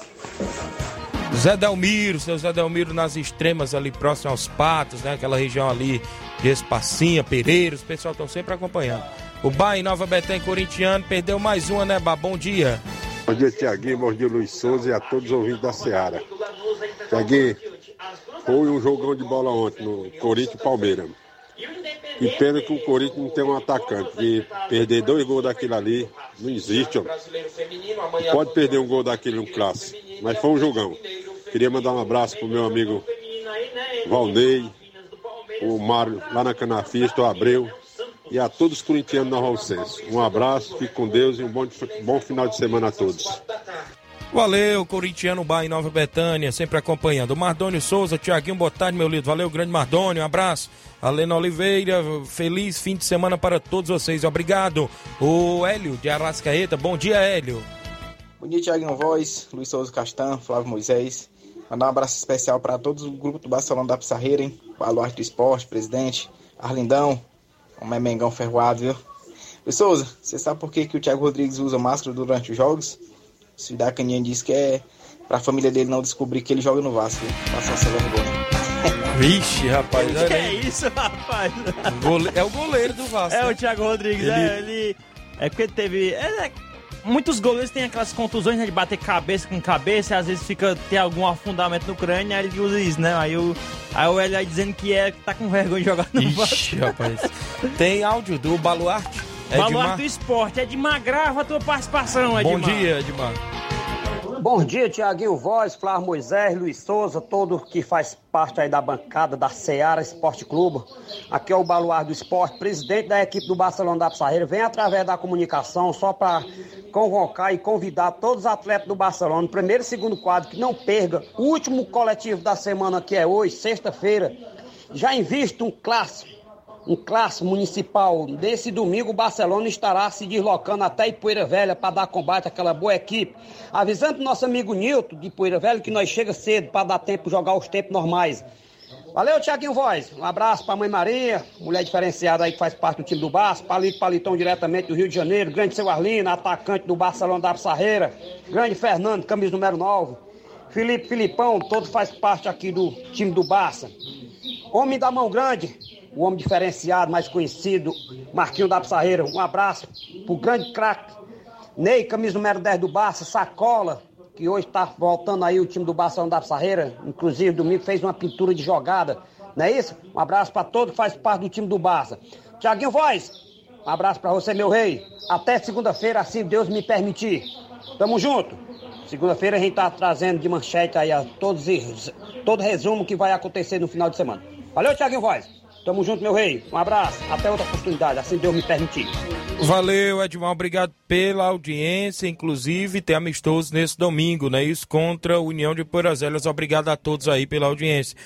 Zé Delmiro, seu Zé Delmiro nas extremas ali próximo aos Patos, né? Aquela região ali de Espacinha, Pereiros, o pessoal estão sempre acompanhando. O Bahia Nova Betém, corintiano, perdeu mais uma, né, Bá? Bom dia. Bom dia, Tiaguinho. Bom dia, Luiz Souza e a todos os ouvintes da Seara. Tiaguinho, foi um jogão de bola ontem no Corinthians e Palmeiras. E pena que o Corinthians não tem um atacante. E perder dois gols daquilo ali não existe, ó. Pode perder um gol daquele no clássico. Mas foi um jogão. Queria mandar um abraço pro meu amigo Valnei, o Mário lá na Canafista, o Abreu. E a todos os corintianos na Rolsense. Um abraço, fique com Deus e um bom, bom final de semana a todos. Valeu, corintiano Bahia em Nova Betânia, sempre acompanhando. Mardônio Souza, Tiaguinho, boa tarde, meu lindo. Valeu, grande Mardônio, um abraço. Alena Oliveira, feliz fim de semana para todos vocês, obrigado. O Hélio de Arrascaeta, bom dia, Hélio. Bom dia, Thiaguinho Voz, Luiz Souza Castan, Flávio Moisés. Mandar um abraço especial para todos o grupo do Barcelona da Pissarreira, hein? Baluarte do Esporte, presidente, Arlindão, o Memengão Ferroado, viu? Luiz Souza, você sabe por que, que o Thiago Rodrigues usa máscara durante os jogos? O Cidá Caninha disse que é pra família dele não descobrir que ele joga no Vasco, viu? Passar essa vergonha. *laughs* Vixe, rapaz, Que é isso, rapaz? Gole- É o goleiro do Vasco. É né? o Thiago Rodrigues, Ele- é, ele. É porque teve. é, é, muitos goleiros têm aquelas contusões né, de bater cabeça com cabeça, e às vezes fica tem algum afundamento no crânio, aí ele usa isso, né? Aí o, aí o aí dizendo que é que tá com vergonha de jogar no. Ixi, *laughs* rapaz. Tem áudio do Baluarte? Baluarte Edmar? do esporte, Edmar, grava a tua participação, Bom Edmar. dia, Edmar. Bom dia, Tiaguinho Voz, Flávio Moisés, Luiz Souza, todo que faz parte aí da bancada da Seara Esporte Clube. Aqui é o Baluar do Esporte, presidente da equipe do Barcelona da Pissarreira. Vem através da comunicação só para convocar e convidar todos os atletas do Barcelona, primeiro e segundo quadro, que não perca o último coletivo da semana, que é hoje, sexta-feira. Já invista um clássico um clássico municipal. Desse domingo, o Barcelona estará se deslocando até Ipoeira Velha para dar combate àquela boa equipe. Avisando nosso amigo Nilton de Ipoeira Velha que nós chega cedo para dar tempo de jogar os tempos normais. Valeu, Tiaguinho Voz. Um abraço para a mãe Maria, mulher diferenciada aí que faz parte do time do Barça. Palito Palitão diretamente do Rio de Janeiro. Grande seu Arlino, atacante do Barcelona da Pissarreira. Grande Fernando, camisa número 9. Felipe Filipão, todo faz parte aqui do time do Barça. Homem da mão grande, o homem diferenciado, mais conhecido, Marquinho da Pissarreira. Um abraço pro grande craque Ney, camisa número 10 do Barça, Sacola, que hoje está voltando aí o time do Barcelona da Pissarreira. Inclusive, domingo fez uma pintura de jogada. Não é isso? Um abraço para todo que faz parte do time do Barça. Tiaguinho Voz, um abraço para você, meu rei. Até segunda-feira, assim Deus me permitir. Tamo junto. Segunda-feira a gente tá trazendo de manchete aí a todos, todo resumo que vai acontecer no final de semana. Valeu, Tiaguinho Voz. Tamo junto, meu rei. Um abraço. Até outra oportunidade, assim Deus me permitir. Valeu, Edmar. Obrigado pela audiência. Inclusive, tem amistoso nesse domingo, né? Isso contra a União de Porazélias. Obrigado a todos aí pela audiência.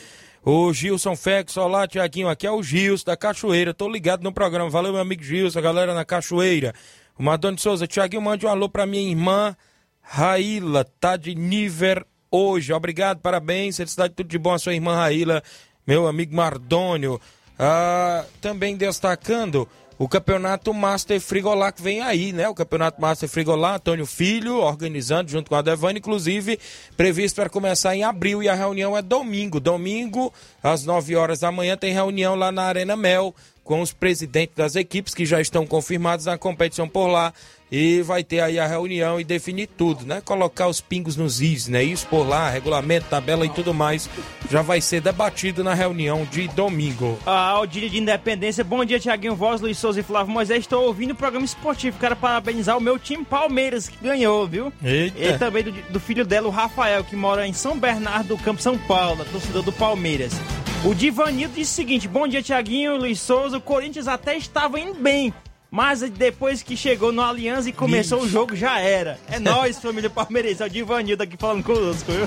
O Gilson Fex, olá, Tiaguinho. Aqui é o Gilson da Cachoeira. Tô ligado no programa. Valeu, meu amigo Gilson, a galera na Cachoeira. O Madonna de Souza, Tiaguinho, mande um alô pra minha irmã Raíla, tá de nível hoje. Obrigado, parabéns. Felicidade, tudo de bom a sua irmã Raíla, meu amigo Mardônio. Ah, também destacando o campeonato Master Frigolá que vem aí, né? O campeonato Master Frigolá, Antônio Filho organizando junto com a Devane, inclusive previsto para começar em abril e a reunião é domingo. Domingo, às 9 horas da manhã, tem reunião lá na Arena Mel com os presidentes das equipes que já estão confirmados na competição por lá e vai ter aí a reunião e definir tudo, né? Colocar os pingos nos is, né? Isso por lá, regulamento, tabela e tudo mais, já vai ser debatido na reunião de domingo. A Aldília de Independência, bom dia, Tiaguinho Voz, Luiz Souza e Flávio Moisés, estou ouvindo o programa esportivo, quero parabenizar o meu time Palmeiras, que ganhou, viu? Eita. E também do, do filho dela, o Rafael, que mora em São Bernardo do Campo, São Paulo, torcedor do Palmeiras. O Divanildo disse o seguinte, bom dia, Tiaguinho, Luiz Souza, o Corinthians até estava indo bem, mas depois que chegou no Aliança e começou Ixi. o jogo, já era. É nóis, família palmeirense. É o Divanildo aqui falando conosco, viu?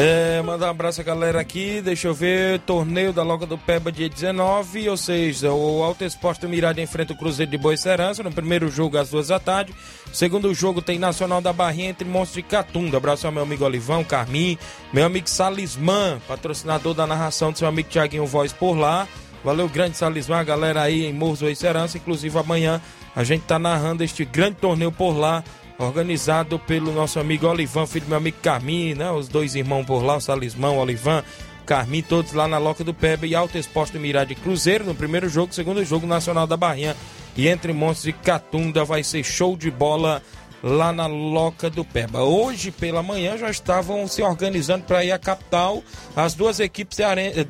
É, mandar um abraço a galera aqui, deixa eu ver, torneio da Loca do Peba dia 19, ou seja, o Alto Esporte do Mirade enfrenta o Cruzeiro de Boa Serança, no primeiro jogo às duas da tarde, segundo jogo tem Nacional da Barrinha entre Monstros de Catunda, abraço ao meu amigo Olivão, Carmim, meu amigo Salismã, patrocinador da narração do seu amigo Tiaguinho Voz por lá, valeu grande Salismã, a galera aí em Morros Boa Serança, inclusive amanhã a gente tá narrando este grande torneio por lá, organizado pelo nosso amigo Olivan, filho do meu amigo Carmim, né? Os dois irmãos por lá, o Salismão, o Olivan, Carmim, todos lá na Loca do Pebe e Alto Exposto do Mirade Cruzeiro no primeiro jogo, segundo jogo Nacional da Barrinha. E entre Montes e Catunda vai ser show de bola lá na Loca do Peba. Hoje pela manhã já estavam se organizando para ir à capital as duas equipes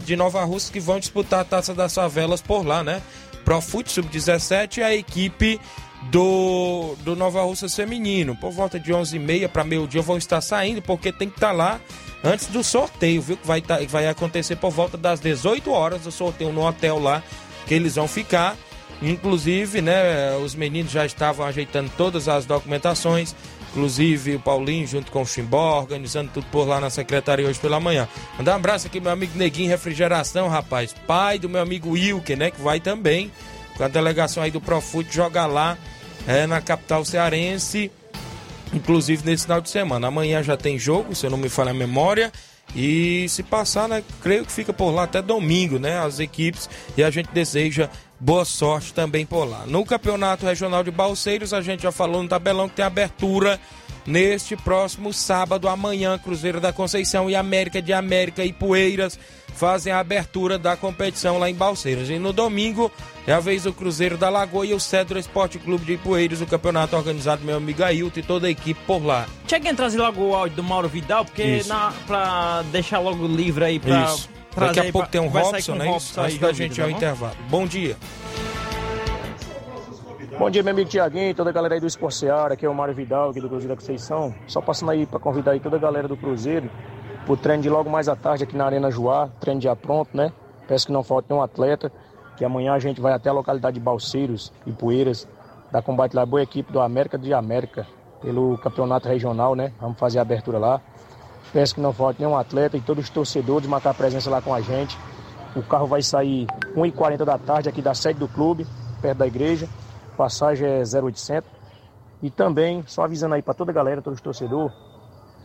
de Nova Rússia que vão disputar a Taça das Favelas por lá, né? Profute Sub-17 e a equipe do, do Nova Russa Feminino. Por volta de 11h30 para meio dia vão estar saindo, porque tem que estar tá lá antes do sorteio, viu? Que vai, tá, vai acontecer por volta das 18 horas o sorteio no hotel lá que eles vão ficar. Inclusive, né, os meninos já estavam ajeitando todas as documentações. Inclusive o Paulinho junto com o Chimbó, organizando tudo por lá na secretaria hoje pela manhã. Mandar um abraço aqui meu amigo Neguinho Refrigeração, rapaz. Pai do meu amigo Wilker, né? Que vai também com a delegação aí do Profute jogar lá é, na capital cearense, inclusive nesse final de semana. Amanhã já tem jogo, se eu não me falha a memória. E se passar, né, creio que fica por lá até domingo, né? As equipes e a gente deseja boa sorte também por lá. No Campeonato Regional de Balseiros, a gente já falou no tabelão que tem abertura neste próximo sábado, amanhã, Cruzeiro da Conceição e América de América e Poeiras fazem a abertura da competição lá em Balseiras. E no domingo é a vez do Cruzeiro da Lagoa e o Cedro Esporte Clube de Ipueiros, o campeonato organizado meu amigo Ailton e toda a equipe por lá. Cheguem trazer logo o áudio do Mauro Vidal, porque na, pra deixar logo livre aí pra. Isso. Daqui a pouco tem um Robson, né? Robson Antes da gente ir ao tá intervalo. Bom dia. Bom dia, meu amigo Tiaguinho, toda a galera aí do Esporte Seara, aqui é o Mário Vidal, aqui do Cruzeiro da Conceição. Só passando aí para convidar aí toda a galera do Cruzeiro o treino de logo mais à tarde aqui na Arena Joá, treino já pronto, né? Peço que não falte nenhum atleta, que amanhã a gente vai até a localidade de Balseiros e Poeiras, da combate lá, boa equipe do América de América, pelo campeonato regional, né? Vamos fazer a abertura lá. Peço que não falte nenhum atleta e todos os torcedores marcar presença lá com a gente. O carro vai sair 1h40 da tarde aqui da sede do clube, perto da igreja. Passagem é 0800. E também, só avisando aí para toda a galera, todos os torcedores,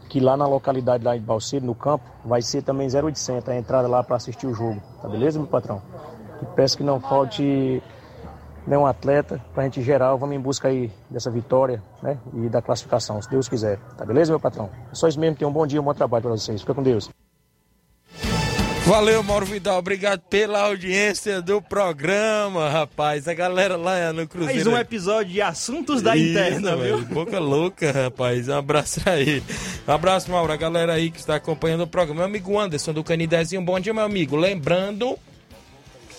que lá na localidade lá de Balseiro, no campo, vai ser também 0800 a entrada lá para assistir o jogo. Tá beleza, meu patrão? E peço que não falte nenhum atleta para a gente geral. Vamos em busca aí dessa vitória né? e da classificação, se Deus quiser. Tá beleza, meu patrão? É só isso mesmo. Tenham um bom dia, um bom trabalho para vocês. Fica com Deus. Valeu, Mauro Vidal. Obrigado pela audiência do programa, rapaz. A galera lá no Cruzeiro. Mais um episódio de assuntos da Isso, interna, velho. viu? Boca louca, rapaz. Um abraço aí. Um abraço, Mauro. A galera aí que está acompanhando o programa. Meu amigo Anderson do Canidezinho. Bom dia, meu amigo. Lembrando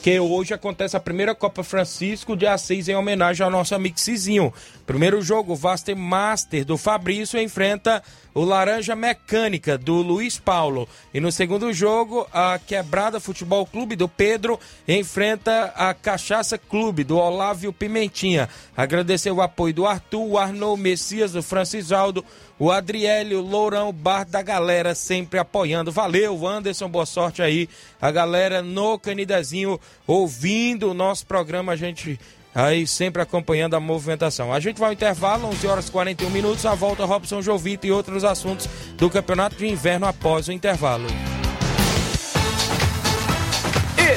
que hoje acontece a primeira Copa Francisco de Assis em homenagem ao nosso amigo Cizinho. Primeiro jogo, o Vaster Master do Fabrício enfrenta o Laranja Mecânica do Luiz Paulo. E no segundo jogo, a Quebrada Futebol Clube do Pedro enfrenta a Cachaça Clube do Olávio Pimentinha. Agradecer o apoio do Arthur, o Arnou Messias, do Francisaldo, o Adriélio Lourão, Bar da galera sempre apoiando. Valeu, Anderson, boa sorte aí. A galera no Canidezinho ouvindo o nosso programa, a gente aí sempre acompanhando a movimentação. A gente vai ao intervalo, 11 horas e 41 minutos, a volta Robson Jovito e outros assuntos do Campeonato de Inverno após o intervalo.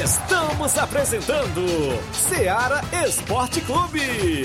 Estamos apresentando Seara Esporte Clube.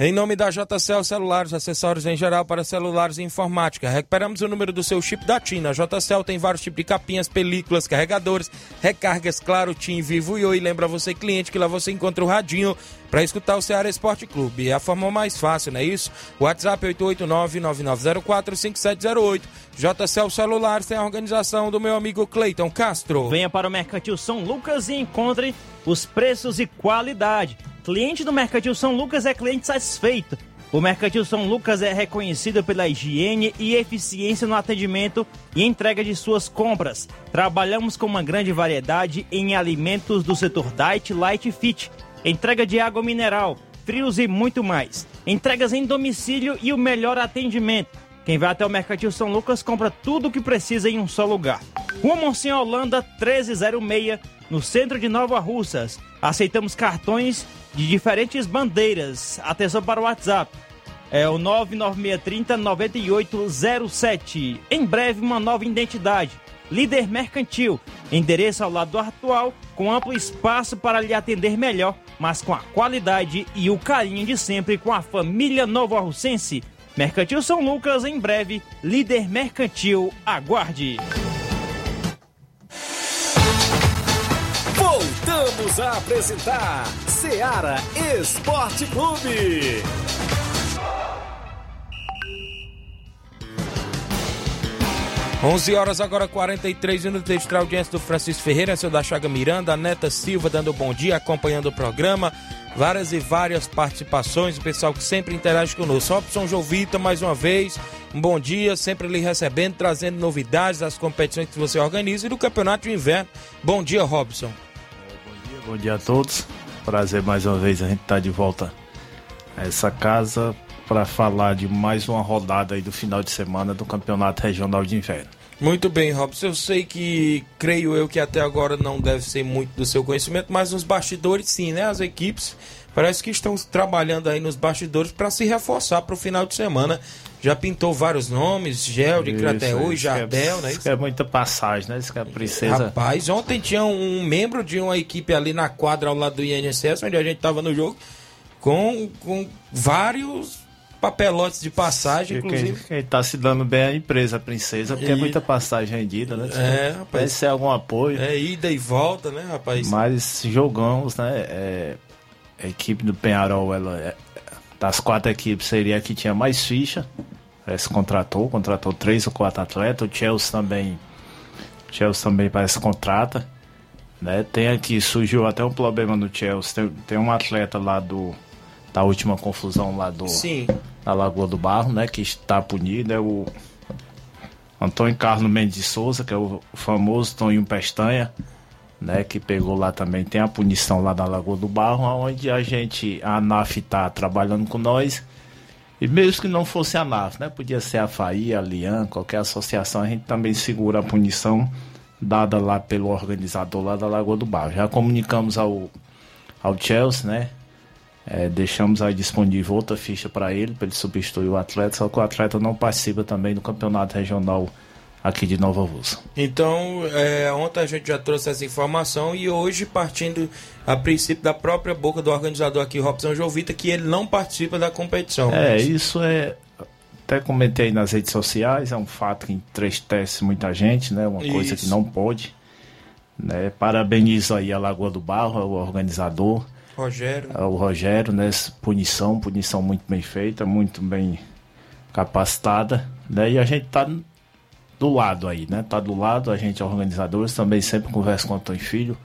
Em nome da JCL Celulares, acessórios em geral para celulares e informática. Recuperamos o número do seu chip da TIM. A JCL tem vários tipos de capinhas, películas, carregadores, recargas, claro, TIM, Vivo e Oi. Lembra você, cliente, que lá você encontra o radinho para escutar o Ceará Esporte Clube. É a forma mais fácil, não é isso? WhatsApp 889-9904-5708. JCL Celulares tem a organização do meu amigo Cleiton Castro. Venha para o Mercantil São Lucas e encontre os preços e qualidade. Cliente do Mercantil São Lucas é cliente satisfeito. O Mercantil São Lucas é reconhecido pela higiene e eficiência no atendimento e entrega de suas compras. Trabalhamos com uma grande variedade em alimentos do setor Diet, Light Fit, entrega de água mineral, frios e muito mais. Entregas em domicílio e o melhor atendimento. Quem vai até o Mercantil São Lucas compra tudo o que precisa em um só lugar. Rua Monsenhor Holanda 1306, no centro de Nova Russas. Aceitamos cartões de diferentes bandeiras. Atenção para o WhatsApp. É o 99630 9807. Em breve, uma nova identidade. Líder Mercantil. Endereço ao lado do atual, com amplo espaço para lhe atender melhor, mas com a qualidade e o carinho de sempre com a família Nova Russense. Mercantil São Lucas, em breve, líder mercantil, aguarde. Voltamos a apresentar Seara Esporte Clube. 11 horas agora 43 minutos extra audiência do Francisco Ferreira, seu da Chaga Miranda, a Neta Silva dando bom dia, acompanhando o programa. Várias e várias participações, o pessoal que sempre interage conosco. Robson Jovita, mais uma vez, um bom dia, sempre lhe recebendo, trazendo novidades das competições que você organiza e do Campeonato de Inverno. Bom dia, Robson. Bom dia a todos. Prazer mais uma vez a gente estar de volta a essa casa para falar de mais uma rodada aí do final de semana do Campeonato Regional de Inverno. Muito bem, Robson. Eu sei que, creio eu, que até agora não deve ser muito do seu conhecimento, mas nos bastidores sim, né? As equipes parece que estão trabalhando aí nos bastidores para se reforçar para o final de semana. Já pintou vários nomes, Gel de Crateú e Jardel, né? Isso é muita passagem, né? Isso que a princesa. Rapaz, ontem tinha um membro de uma equipe ali na quadra ao lado do INSS, onde a gente estava no jogo, com, com vários papelotes de passagem, inclusive. Quem tá se dando bem é a empresa, a princesa, porque é E- muita passagem rendida, né? É, rapaz. Deve ser algum apoio. É ida e volta, né, rapaz? Mas jogamos, né? é, a equipe do Penharol, ela é- das quatro equipes, seria a que tinha mais ficha. Que contratou, contratou três ou quatro atletas. O Chelsea também. Chelsea também parece que contrata. Né? Tem aqui, surgiu até um problema no Chelsea. Tem, tem um atleta lá do, da última confusão lá do Sim. da Lagoa do Barro, né? Que está punido é o Antônio Carlos Mendes de Souza, que é o famoso Toninho Pestanha, né? Que pegou lá também, tem a punição lá da Lagoa do Barro, onde a gente, a ANAF está trabalhando com nós. E mesmo que não fosse a ANAF, né? Podia ser a FAI, a Lian, qualquer associação, a gente também segura a punição dada lá pelo organizador lá da Lagoa do Barro. Já comunicamos ao, ao Chelsea, né? É, deixamos aí disponível outra ficha para ele, para ele substituir o atleta, só que o atleta não participa também do campeonato regional aqui de Nova Russa. Então, é, ontem a gente já trouxe essa informação e hoje, partindo a princípio da própria boca do organizador aqui, Robson Jovita, que ele não participa da competição. É, isso é. Até comentei nas redes sociais, é um fato que entristece muita gente, né? Uma coisa que Isso. não pode. Né? Parabenizo aí a Lagoa do Barro, o organizador. Rogério. O Rogério, né? Punição, punição muito bem feita, muito bem capacitada, né? E a gente tá do lado aí, né? Tá do lado, a gente organizadores também sempre conversa com o Antônio Filho.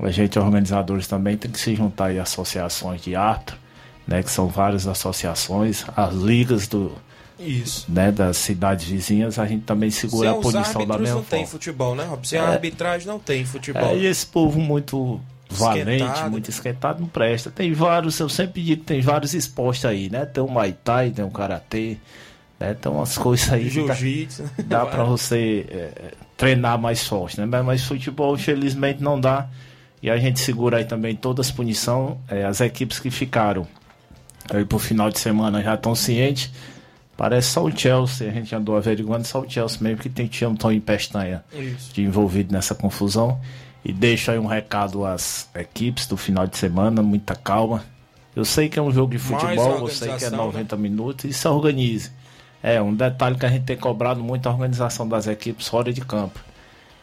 A gente organizadores também tem que se juntar aí associações de árbitro, né? Que são várias associações, as ligas do Isso. né, das cidades vizinhas, a gente também segura Sem a os punição da mesma não tem forma. futebol, né, Rob? Sem É. arbitragem não tem futebol. É, e esse povo muito valente, Esquentado. muito esquentado, não presta. Tem vários, eu sempre digo que tem vários esportes aí, né? Tem o Muay Thai, tem o Karatê, né? Tem umas coisas aí dá, Jiu-jitsu. dá pra você é, treinar mais forte, né? Mas, futebol, infelizmente, não dá. E a gente segura aí também todas as punições. É, as equipes que ficaram aí pro final de semana já estão cientes. Parece só o Chelsea, a gente andou averiguando só o Chelsea mesmo que tem tinha um tom em pestanha Isso. de envolvido nessa confusão. E deixo aí um recado às equipes do final de semana, muita calma. Eu sei que é um jogo de futebol, eu sei que é organização, né? 90 minutos, e se organize. É, um detalhe que a gente tem cobrado muito a organização das equipes fora de campo.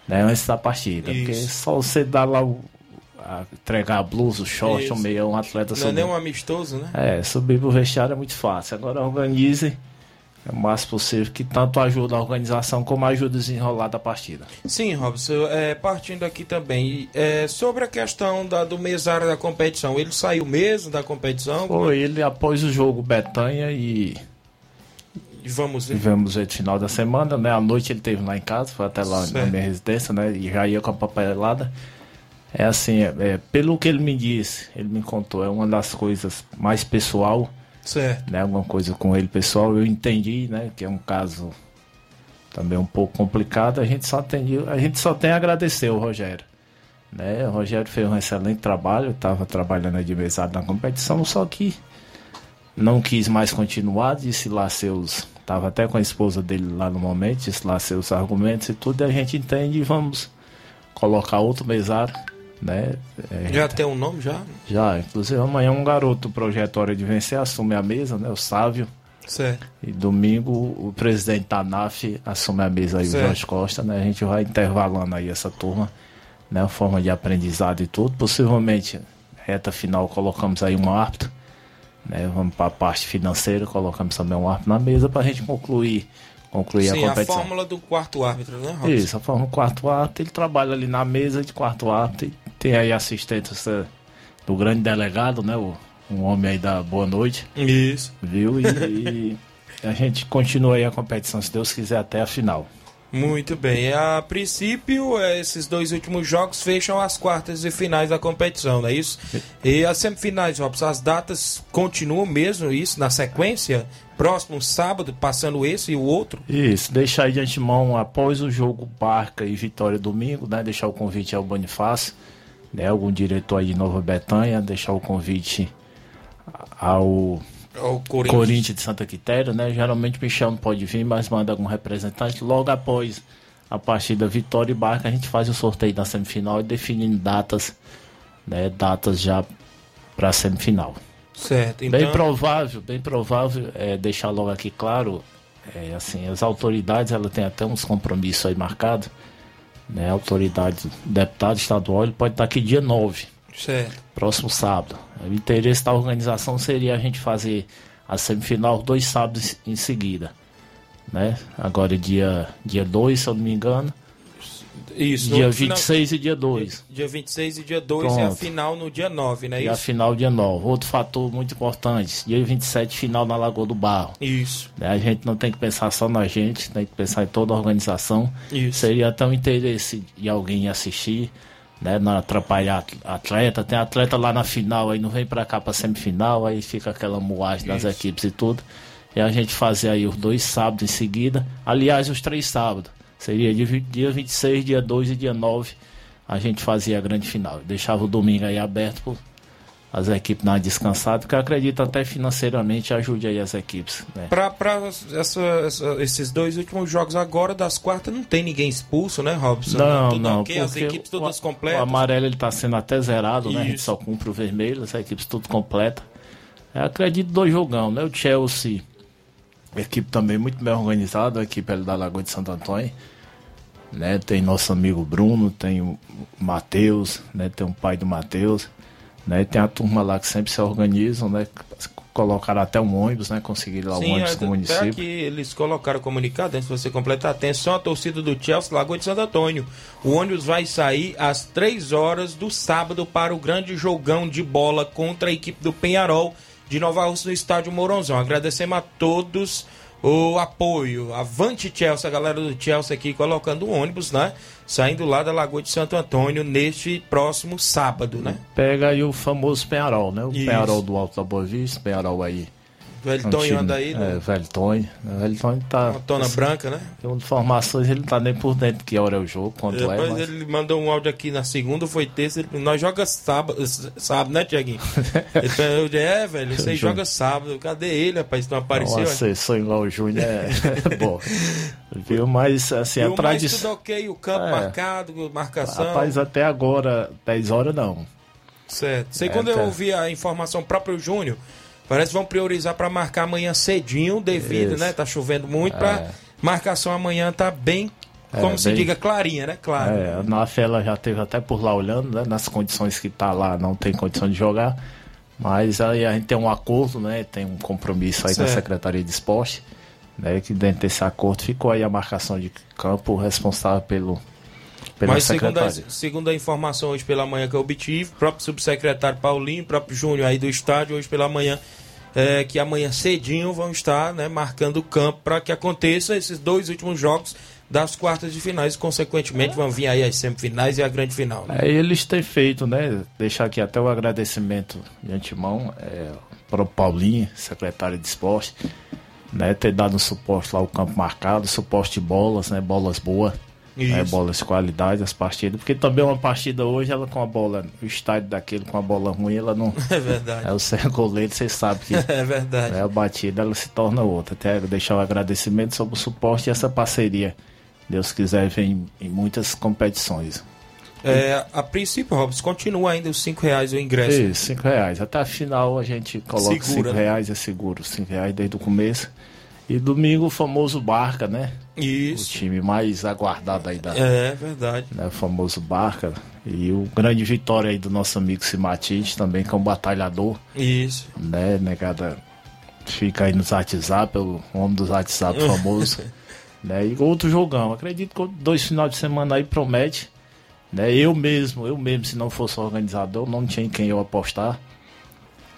Né, antes da partida. Isso. Porque só você dá lá o. a- entregar a blusa, o short, Isso. o meio, um atleta Não é subir. nem um amistoso, né? É, subir pro vestiário é muito fácil. Agora organize o máximo possível, que tanto ajuda a organização como ajuda a desenrolar da partida. Sim, Robson, é, partindo aqui também, é, sobre a questão da, do mesário da competição, ele saiu mesmo da competição? Foi ele após o jogo Betanha e E Vamos ver. tivemos ele no final da semana, né? À noite ele teve lá em casa, foi até lá na Certo. minha residência, né? E já ia com a papelada. É assim, é, é, pelo que ele me disse, ele me contou, é uma das coisas mais pessoal, Certo. né? Alguma coisa com ele pessoal, eu entendi, né? Que é um caso também um pouco complicado. A gente só tem, a gente só tem a agradecer o Rogério. Né? O Rogério fez um excelente trabalho, estava trabalhando de mesado na competição, só que não quis mais continuar, disse lá seus. Estava até com a esposa dele lá no momento, disse lá seus argumentos e tudo, e a gente entende e vamos colocar outro mesário, né? É, Já tem um nome já? já, inclusive amanhã um garoto Hora de Vencer assume a mesa, né? O Sávio. Certo. E domingo o presidente da ANAF assume a mesa aí, Certo. o Jorge Costa, né? A gente vai intervalando aí essa turma, né? Forma de aprendizado e tudo. Possivelmente, reta final, colocamos aí um árbitro, né? Vamos para a parte financeira, colocamos também um árbitro na mesa para a gente concluir, concluir Sim, a a, competição. fórmula do quarto árbitro, né, Robson? Isso, a forma quarto árbitro, ele trabalha ali na mesa de quarto árbitro, e tem aí assistência do grande delegado, né? O, um homem aí da Boa Noite. Isso. Viu? E, e a gente continua aí a competição, se Deus quiser, até a final. Muito bem. A princípio, eh, esses dois últimos jogos fecham as quartas e finais da competição, não é isso? E as semifinais, Robson, as datas continuam mesmo, isso, na sequência? Próximo sábado, passando esse e o outro? Isso, deixar aí de antemão, após o jogo Barca e Vitória domingo, né? Deixar o convite ao Bonifácio, né? Algum diretor aí de Nova Betânia, deixar o convite ao Ao Corinthians. Corinthians de Santa Quitéria, né? Geralmente o Michel não pode vir, mas manda algum representante. Logo após a partida Vitória e Barca, a gente faz o sorteio da semifinal e definindo datas, né? Datas já para a semifinal. Certo, então... Bem provável, bem provável, é, deixar logo aqui claro, é, assim, as autoridades, ela tem até uns compromissos aí marcados, né? Autoridade, deputado estadual, ele pode estar aqui dia 9, Certo. próximo sábado. O interesse da organização seria a gente fazer a semifinal dois sábados em seguida, né? Agora dia dia 2, se eu não me engano. Isso. Dia outro final- 26 e dia 2. Dia 26 e dia 2 e a final no dia 9, né? E a Isso? final dia 9. Outro fator muito importante, dia 27, final na Lagoa do Barro. Isso. Né, A gente não tem que pensar só na gente, tem que pensar em toda a organização. Isso. Seria até um interesse de alguém assistir, né? Não atrapalhar atleta. Tem atleta lá na final, aí não vem pra cá pra semifinal, aí fica aquela moagem das equipes e tudo. E a gente fazer aí os dois sábados em seguida. Aliás, os três sábados. Seria dia, dia 26, dia 2 e dia 9. A gente fazia a grande final. Deixava o domingo aí aberto pro as equipes dar uma descansada, porque eu acredito até financeiramente ajude aí as equipes. Né? Essa- esses dois últimos jogos agora das quartas, não tem ninguém expulso, né, Robson? Não, Tudo não, ok, as equipes o- todas O completas. amarelo ele tá sendo até zerado, né? A gente Isso. só cumpre o vermelho, as equipes tudo completa. Eu acredito dois jogão, né? O Chelsea, equipe também muito bem organizada, a equipe da Lagoa de Santo Antônio. Né? Tem nosso amigo Bruno, tem o Matheus, né? Tem o pai do Matheus, né? Tem a turma lá que sempre se organizam, né? Colocaram até um ônibus, né? Conseguiram lá o Sim, ônibus até com o município. aqui eles colocaram comunicado, antes de você completar, atenção a torcida do Chelsea, Lagoa de Santo Antônio. O ônibus vai sair às 3 horas do sábado para o grande jogão de bola contra a equipe do Penharol de Nova Rússia no estádio Mourãozão. Agradecemos a todos o apoio. Avante Chelsea, a galera do Chelsea aqui colocando o ônibus, né? Saindo lá da Lagoa de Santo Antônio neste próximo sábado, né? Pega aí o famoso Penharol, né? O Isso. Penharol do Alto da Boa Vista, Penharol aí. Velho Tonho time- anda aí, né? É, Velho Tonho. O Velho Tonho tá. Uma tona branca, né? Tem informações, ele não tá nem por dentro que hora é o jogo, quando é, Depois mas... ele mandou um áudio aqui na segunda, foi terça. Ele, nós joga sábado, sábado, né, Tiaguinho? *laughs* ele falou, eu disse, é, velho, você joga sábado. Cadê ele, rapaz? Não apareceu? Uma é? assessor igual o Júnior é, *laughs* é bom. Viu? Mas, assim, E a tradição... tudo ok, o campo É. marcado, marcação. Rapaz, até agora, 10 horas não. Certo. Sei É, quando eu ouvi a informação próprio Júnior, parece que vão priorizar para marcar amanhã cedinho, devido, Isso. né? Tá chovendo muito, É. pra marcação amanhã tá bem, É, como se bem- diga, clarinha, né? Claro. É, a Nafela já teve até por lá olhando, né? Nas condições que tá lá, não tem condição de jogar. Mas aí a gente tem um acordo, né? Tem um compromisso aí Certo. Secretaria de Esporte, né? Que dentro desse acordo ficou aí a marcação de campo responsável pelo, pela Mas segundo a, segundo a informação hoje pela manhã que eu obtive, o próprio subsecretário Paulinho, o próprio Júnior aí do estádio, hoje pela manhã, é, que amanhã cedinho vão estar né, marcando o campo para que aconteça esses dois últimos jogos das quartas de finais e, consequentemente, vão vir aí as semifinais e a grande final. né? É, eles têm feito, né? Deixar aqui até o agradecimento de antemão é, para o Paulinho, secretário de esporte, né? Ter dado um suporte lá ao campo marcado, suporte de bolas, né? Bolas boas, né, Isso. bolas de qualidade, as partidas. Porque também uma partida hoje, ela com a bola, o estádio daquele com a bola ruim, ela não. *laughs* É verdade. É o ser goleiro, você sabe que *laughs* É verdade. né, a batida ela se torna outra. Até deixar o agradecimento sobre o suporte e essa parceria. Deus quiser, vem em muitas competições. É, a princípio, Robson, continua ainda os 5 reais o ingresso. Isso, 5 reais. Até a final a gente coloca Segura, 5 né? reais, é seguro. 5 reais desde o começo. E domingo o famoso Barca, né? Isso. O time mais aguardado aí da. É verdade. Né, o famoso Barca. E o grande vitória aí do nosso amigo Simatite também, que é um batalhador. Isso. Né, negada. Fica aí nos WhatsApp, o homem dos WhatsApp *laughs* famoso. né, e outro jogão. Acredito que dois final de semana aí promete. Né, eu mesmo, eu mesmo, se não fosse organizador, não tinha em quem eu apostar.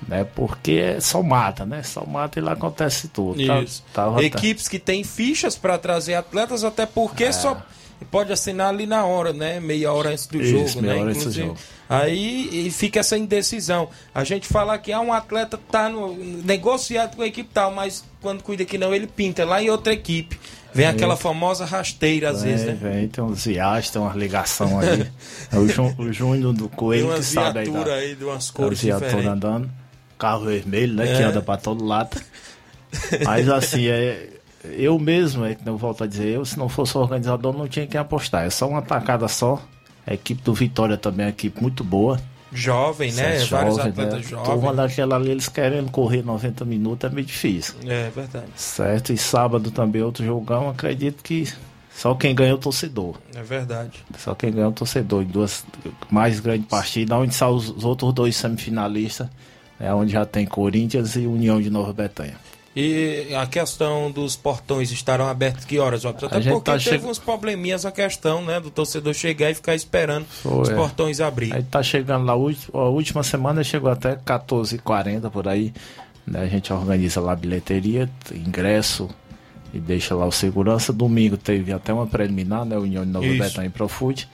Né, porque é só mata, né? Só mata e lá acontece tudo. Tá- Isso. tava- Equipes que têm fichas para trazer atletas, até É. porque só pode assinar ali na hora, né? Meia hora antes do Isso, jogo, né? Inclusive, jogo. Aí fica essa indecisão. A gente fala que ah, um atleta tá no, negociado com a equipe tal, mas quando cuida que não, ele pinta lá em outra equipe. Vem aquela famosa rasteira às Vem, vezes, né? vem, tem uns viagens, tem uma ligação aí. *laughs* É o, o Júnior do Tem Coelho que sabe aí. da- viaturas aí de umas É, cores diferentes. andando. Carro vermelho, né? Que É. anda pra todo lado. Mas assim, é, eu mesmo, é que eu volto a dizer, eu se não fosse organizador não tinha quem apostar. É só uma tacada só. A equipe do Vitória também é uma equipe muito boa. Jovem, né? Certo, Vários jovem, atletas né? jovens. Turma daquela ali, eles querendo correr 90 minutos é meio difícil. É verdade. Certo? E sábado também outro jogão, acredito que só quem ganha é o torcedor. É verdade. Só quem ganha é o torcedor. Em duas mais grandes partidas, onde são os outros dois semifinalistas, é onde já tem Corinthians e União de Nova Betânia. E a questão dos portões estarão abertos que horas, Robson? Até porque tá teve che- uns probleminhas a questão, né, do torcedor chegar e ficar esperando os Foi, é. portões abrir. Aí tá chegando lá, a última semana chegou até 14h40 por aí. Né? A gente organiza lá a bilheteria, ingresso e deixa lá o segurança. Domingo teve até uma preliminar, né? União de Isso. Betão e Profute.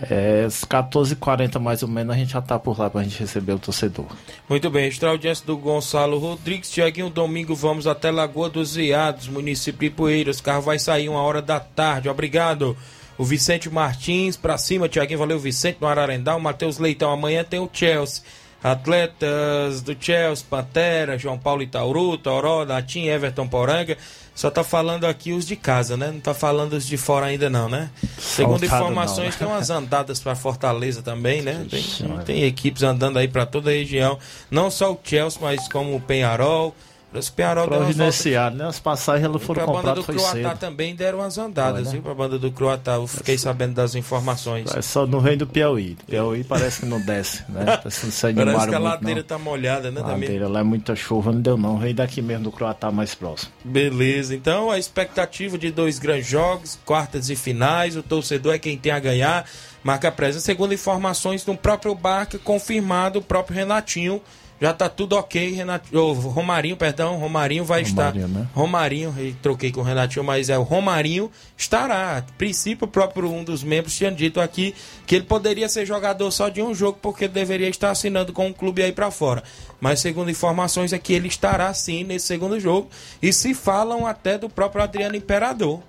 É, às 14h40 mais ou menos a gente já tá por lá pra gente receber o torcedor. Muito bem, extra audiência do Gonçalo Rodrigues. Tiaguinho, domingo vamos até Lagoa dos Veados, município de Poeiras. O carro vai sair uma hora da tarde. Obrigado. O Vicente Martins, pra cima, Tiaguinho, valeu Vicente no Ararendá. O Matheus Leitão, amanhã tem o Chelsea. Atletas do Chelsea, Pantera, João Paulo Itauru, Toró, Datim, Everton Poranga. Só tá falando aqui os de casa, né? Não tá falando os de fora ainda não, né? Segundo informações, não, tem né? umas andadas para Fortaleza também, né? Tem, tem equipes andando aí para toda a região. Não só o Chelsea, mas como o Penharol. Parece que o Penharol deu umas voltas Providenciado, né? As passagens elas foram Pra banda do compradas foi Croatá cedo. também deram umas andadas, Foi, né? viu? Pra banda do Croatá, eu fiquei sabendo das informações. É só não vem do Piauí. Piauí parece que não desce, né? *laughs* Parece que não se Parece que a ladeira não. tá molhada, né? Também. Ladeira lá é muita chuva, não deu não. Vem daqui mesmo do Croatá mais próximo. Beleza, então a expectativa de dois grandes jogos, quartas e finais, o torcedor é quem tem a ganhar, marca a presença. Segundo informações do próprio Barca, confirmado o próprio Renatinho, já tá tudo ok, Renat... ô, Romarinho, perdão, Romarinho vai Romarinho, estar. né? Romarinho, troquei com o Renatinho, mas é o Romarinho estará. A princípio, o próprio um dos membros tinha dito aqui que ele poderia ser jogador só de um jogo, porque deveria estar assinando com um clube aí pra fora. Mas segundo informações é que ele estará sim nesse segundo jogo. E se falam até do próprio Adriano Imperador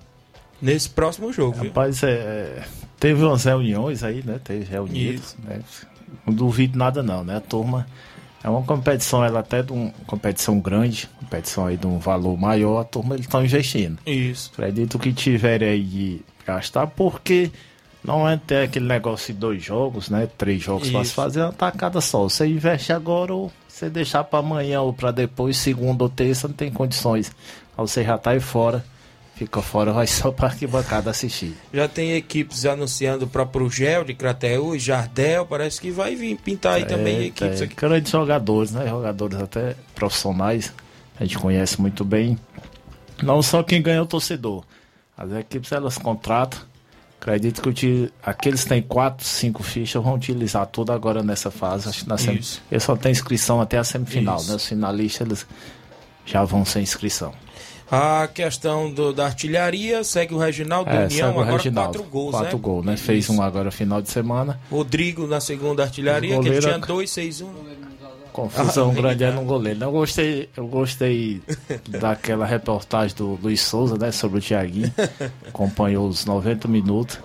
nesse próximo jogo? Rapaz, é, é, teve umas reuniões aí, né? Teve reunidos, né? Não duvido nada não, né? A turma é uma competição, ela até de uma competição grande, competição aí de um valor maior, a turma eles estão investindo. Isso. Acredito que tiverem aí de gastar, porque não é ter aquele negócio de dois jogos, né? Três jogos para se fazer uma tacada só. Você investe agora ou você deixar para amanhã ou para depois, segunda ou terça, não tem condições. Aí você já tá aí fora, fica fora, vai só para arquibancada assistir. Já tem equipes anunciando o próprio Gel de Crateús, Jardel, parece que vai vir pintar aí também É, equipes é, aqui. Grandes jogadores, né? Jogadores até profissionais, a gente conhece muito bem. Não só quem ganha é o torcedor. As equipes elas contratam. Acredito que ti- aqueles que têm quatro, cinco fichas vão utilizar tudo agora nessa fase. Acho que na sem... Eles só tem inscrição até a semifinal, Isso. né? Os finalistas eles já vão sem inscrição. A questão do- da artilharia segue o Reginaldo É, União, o agora Reginaldo. quatro gols, Quatro né? gols, né? Fez Isso. um agora final de semana. Rodrigo na segunda artilharia, O que ele goleiro- tinha dois, seis, um. Confusão *laughs* Ah, grande é legal. no goleiro. Eu gostei, eu gostei *laughs* daquela reportagem do Luiz Souza, né, sobre o Thiaguinho. Acompanhou os 90 minutos.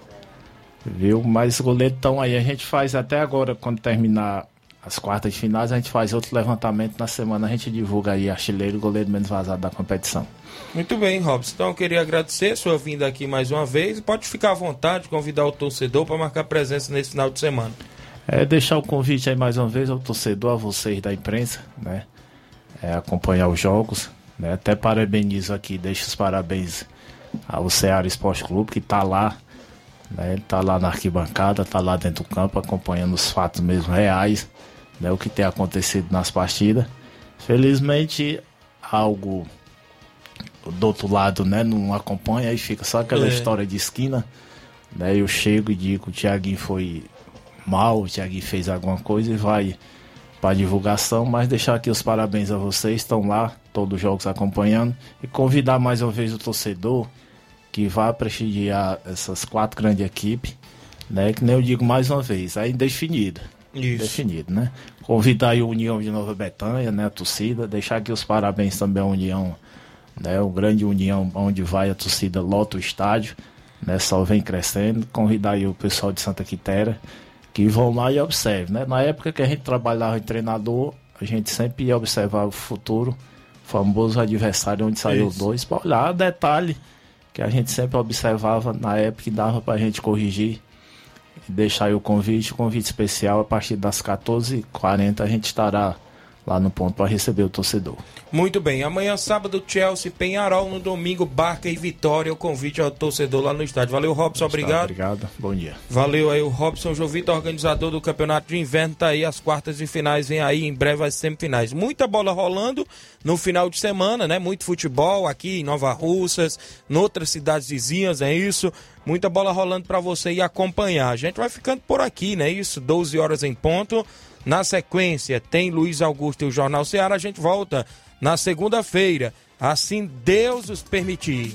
Viu? Mas os goleiros estão aí. A gente faz até agora, quando terminar as quartas de finais, a gente faz outro levantamento na semana. A gente divulga aí artilheiro e goleiro menos vazado da competição. Muito bem, Robson. Então eu queria agradecer sua vinda aqui mais uma vez. Pode ficar à vontade, convidar o torcedor para marcar presença nesse final de semana. É deixar o convite aí mais uma vez ao torcedor, a vocês da imprensa, né? É, acompanhar os jogos. Né? Até parabenizo aqui, deixo os parabéns ao Ceará Esporte Clube, que está lá, né? Tá lá na arquibancada, tá lá dentro do campo, acompanhando os fatos mesmo reais, né? O que tem acontecido nas partidas. Felizmente, algo do outro lado, né? Não acompanha, aí fica só aquela É. história de esquina. Daí eu chego e digo que o Thiaguinho foi mal, o Thiaguinho fez alguma coisa e vai para divulgação, mas deixar aqui os parabéns a vocês, estão lá, todos os jogos acompanhando, e convidar mais uma vez o torcedor que vá prestigiar essas quatro grandes equipes, né? Que nem eu digo mais uma vez, aí indefinido. Isso. Definido, né? Convidar aí a União de Nova Betânia, né? A torcida, deixar aqui os parabéns também à União, né? O grande União, onde vai a torcida, lota o estádio, né? Só vem crescendo. Convidar aí o pessoal de Santa Quitéria, que vão lá e observem, né? Na época que a gente trabalhava em treinador, a gente sempre ia observar o futuro, famoso adversário onde saiu Isso. dois, para olhar detalhe que a gente sempre observava na época e dava pra gente corrigir deixar aí o convite, convite especial a partir das 14h40 a gente estará lá no ponto para receber o torcedor. Muito bem, amanhã sábado Chelsea, Penharol, no domingo Barca e Vitória, o convite ao torcedor lá no estádio. Valeu Robson, obrigado. Obrigado, bom dia. Valeu aí o Robson Jovita, organizador do Campeonato de Inverno, tá aí as quartas de finais, vem aí em breve as semifinais. Muita bola rolando no final de semana, né? Muito futebol aqui em Nova Russas, noutras cidades vizinhas, é isso. Muita bola rolando para você ir acompanhar. A gente vai ficando por aqui, né? Isso, 12 horas em ponto. Na sequência, tem Luiz Augusto e o Jornal Ceará. A gente volta na segunda-feira, assim Deus os permitir.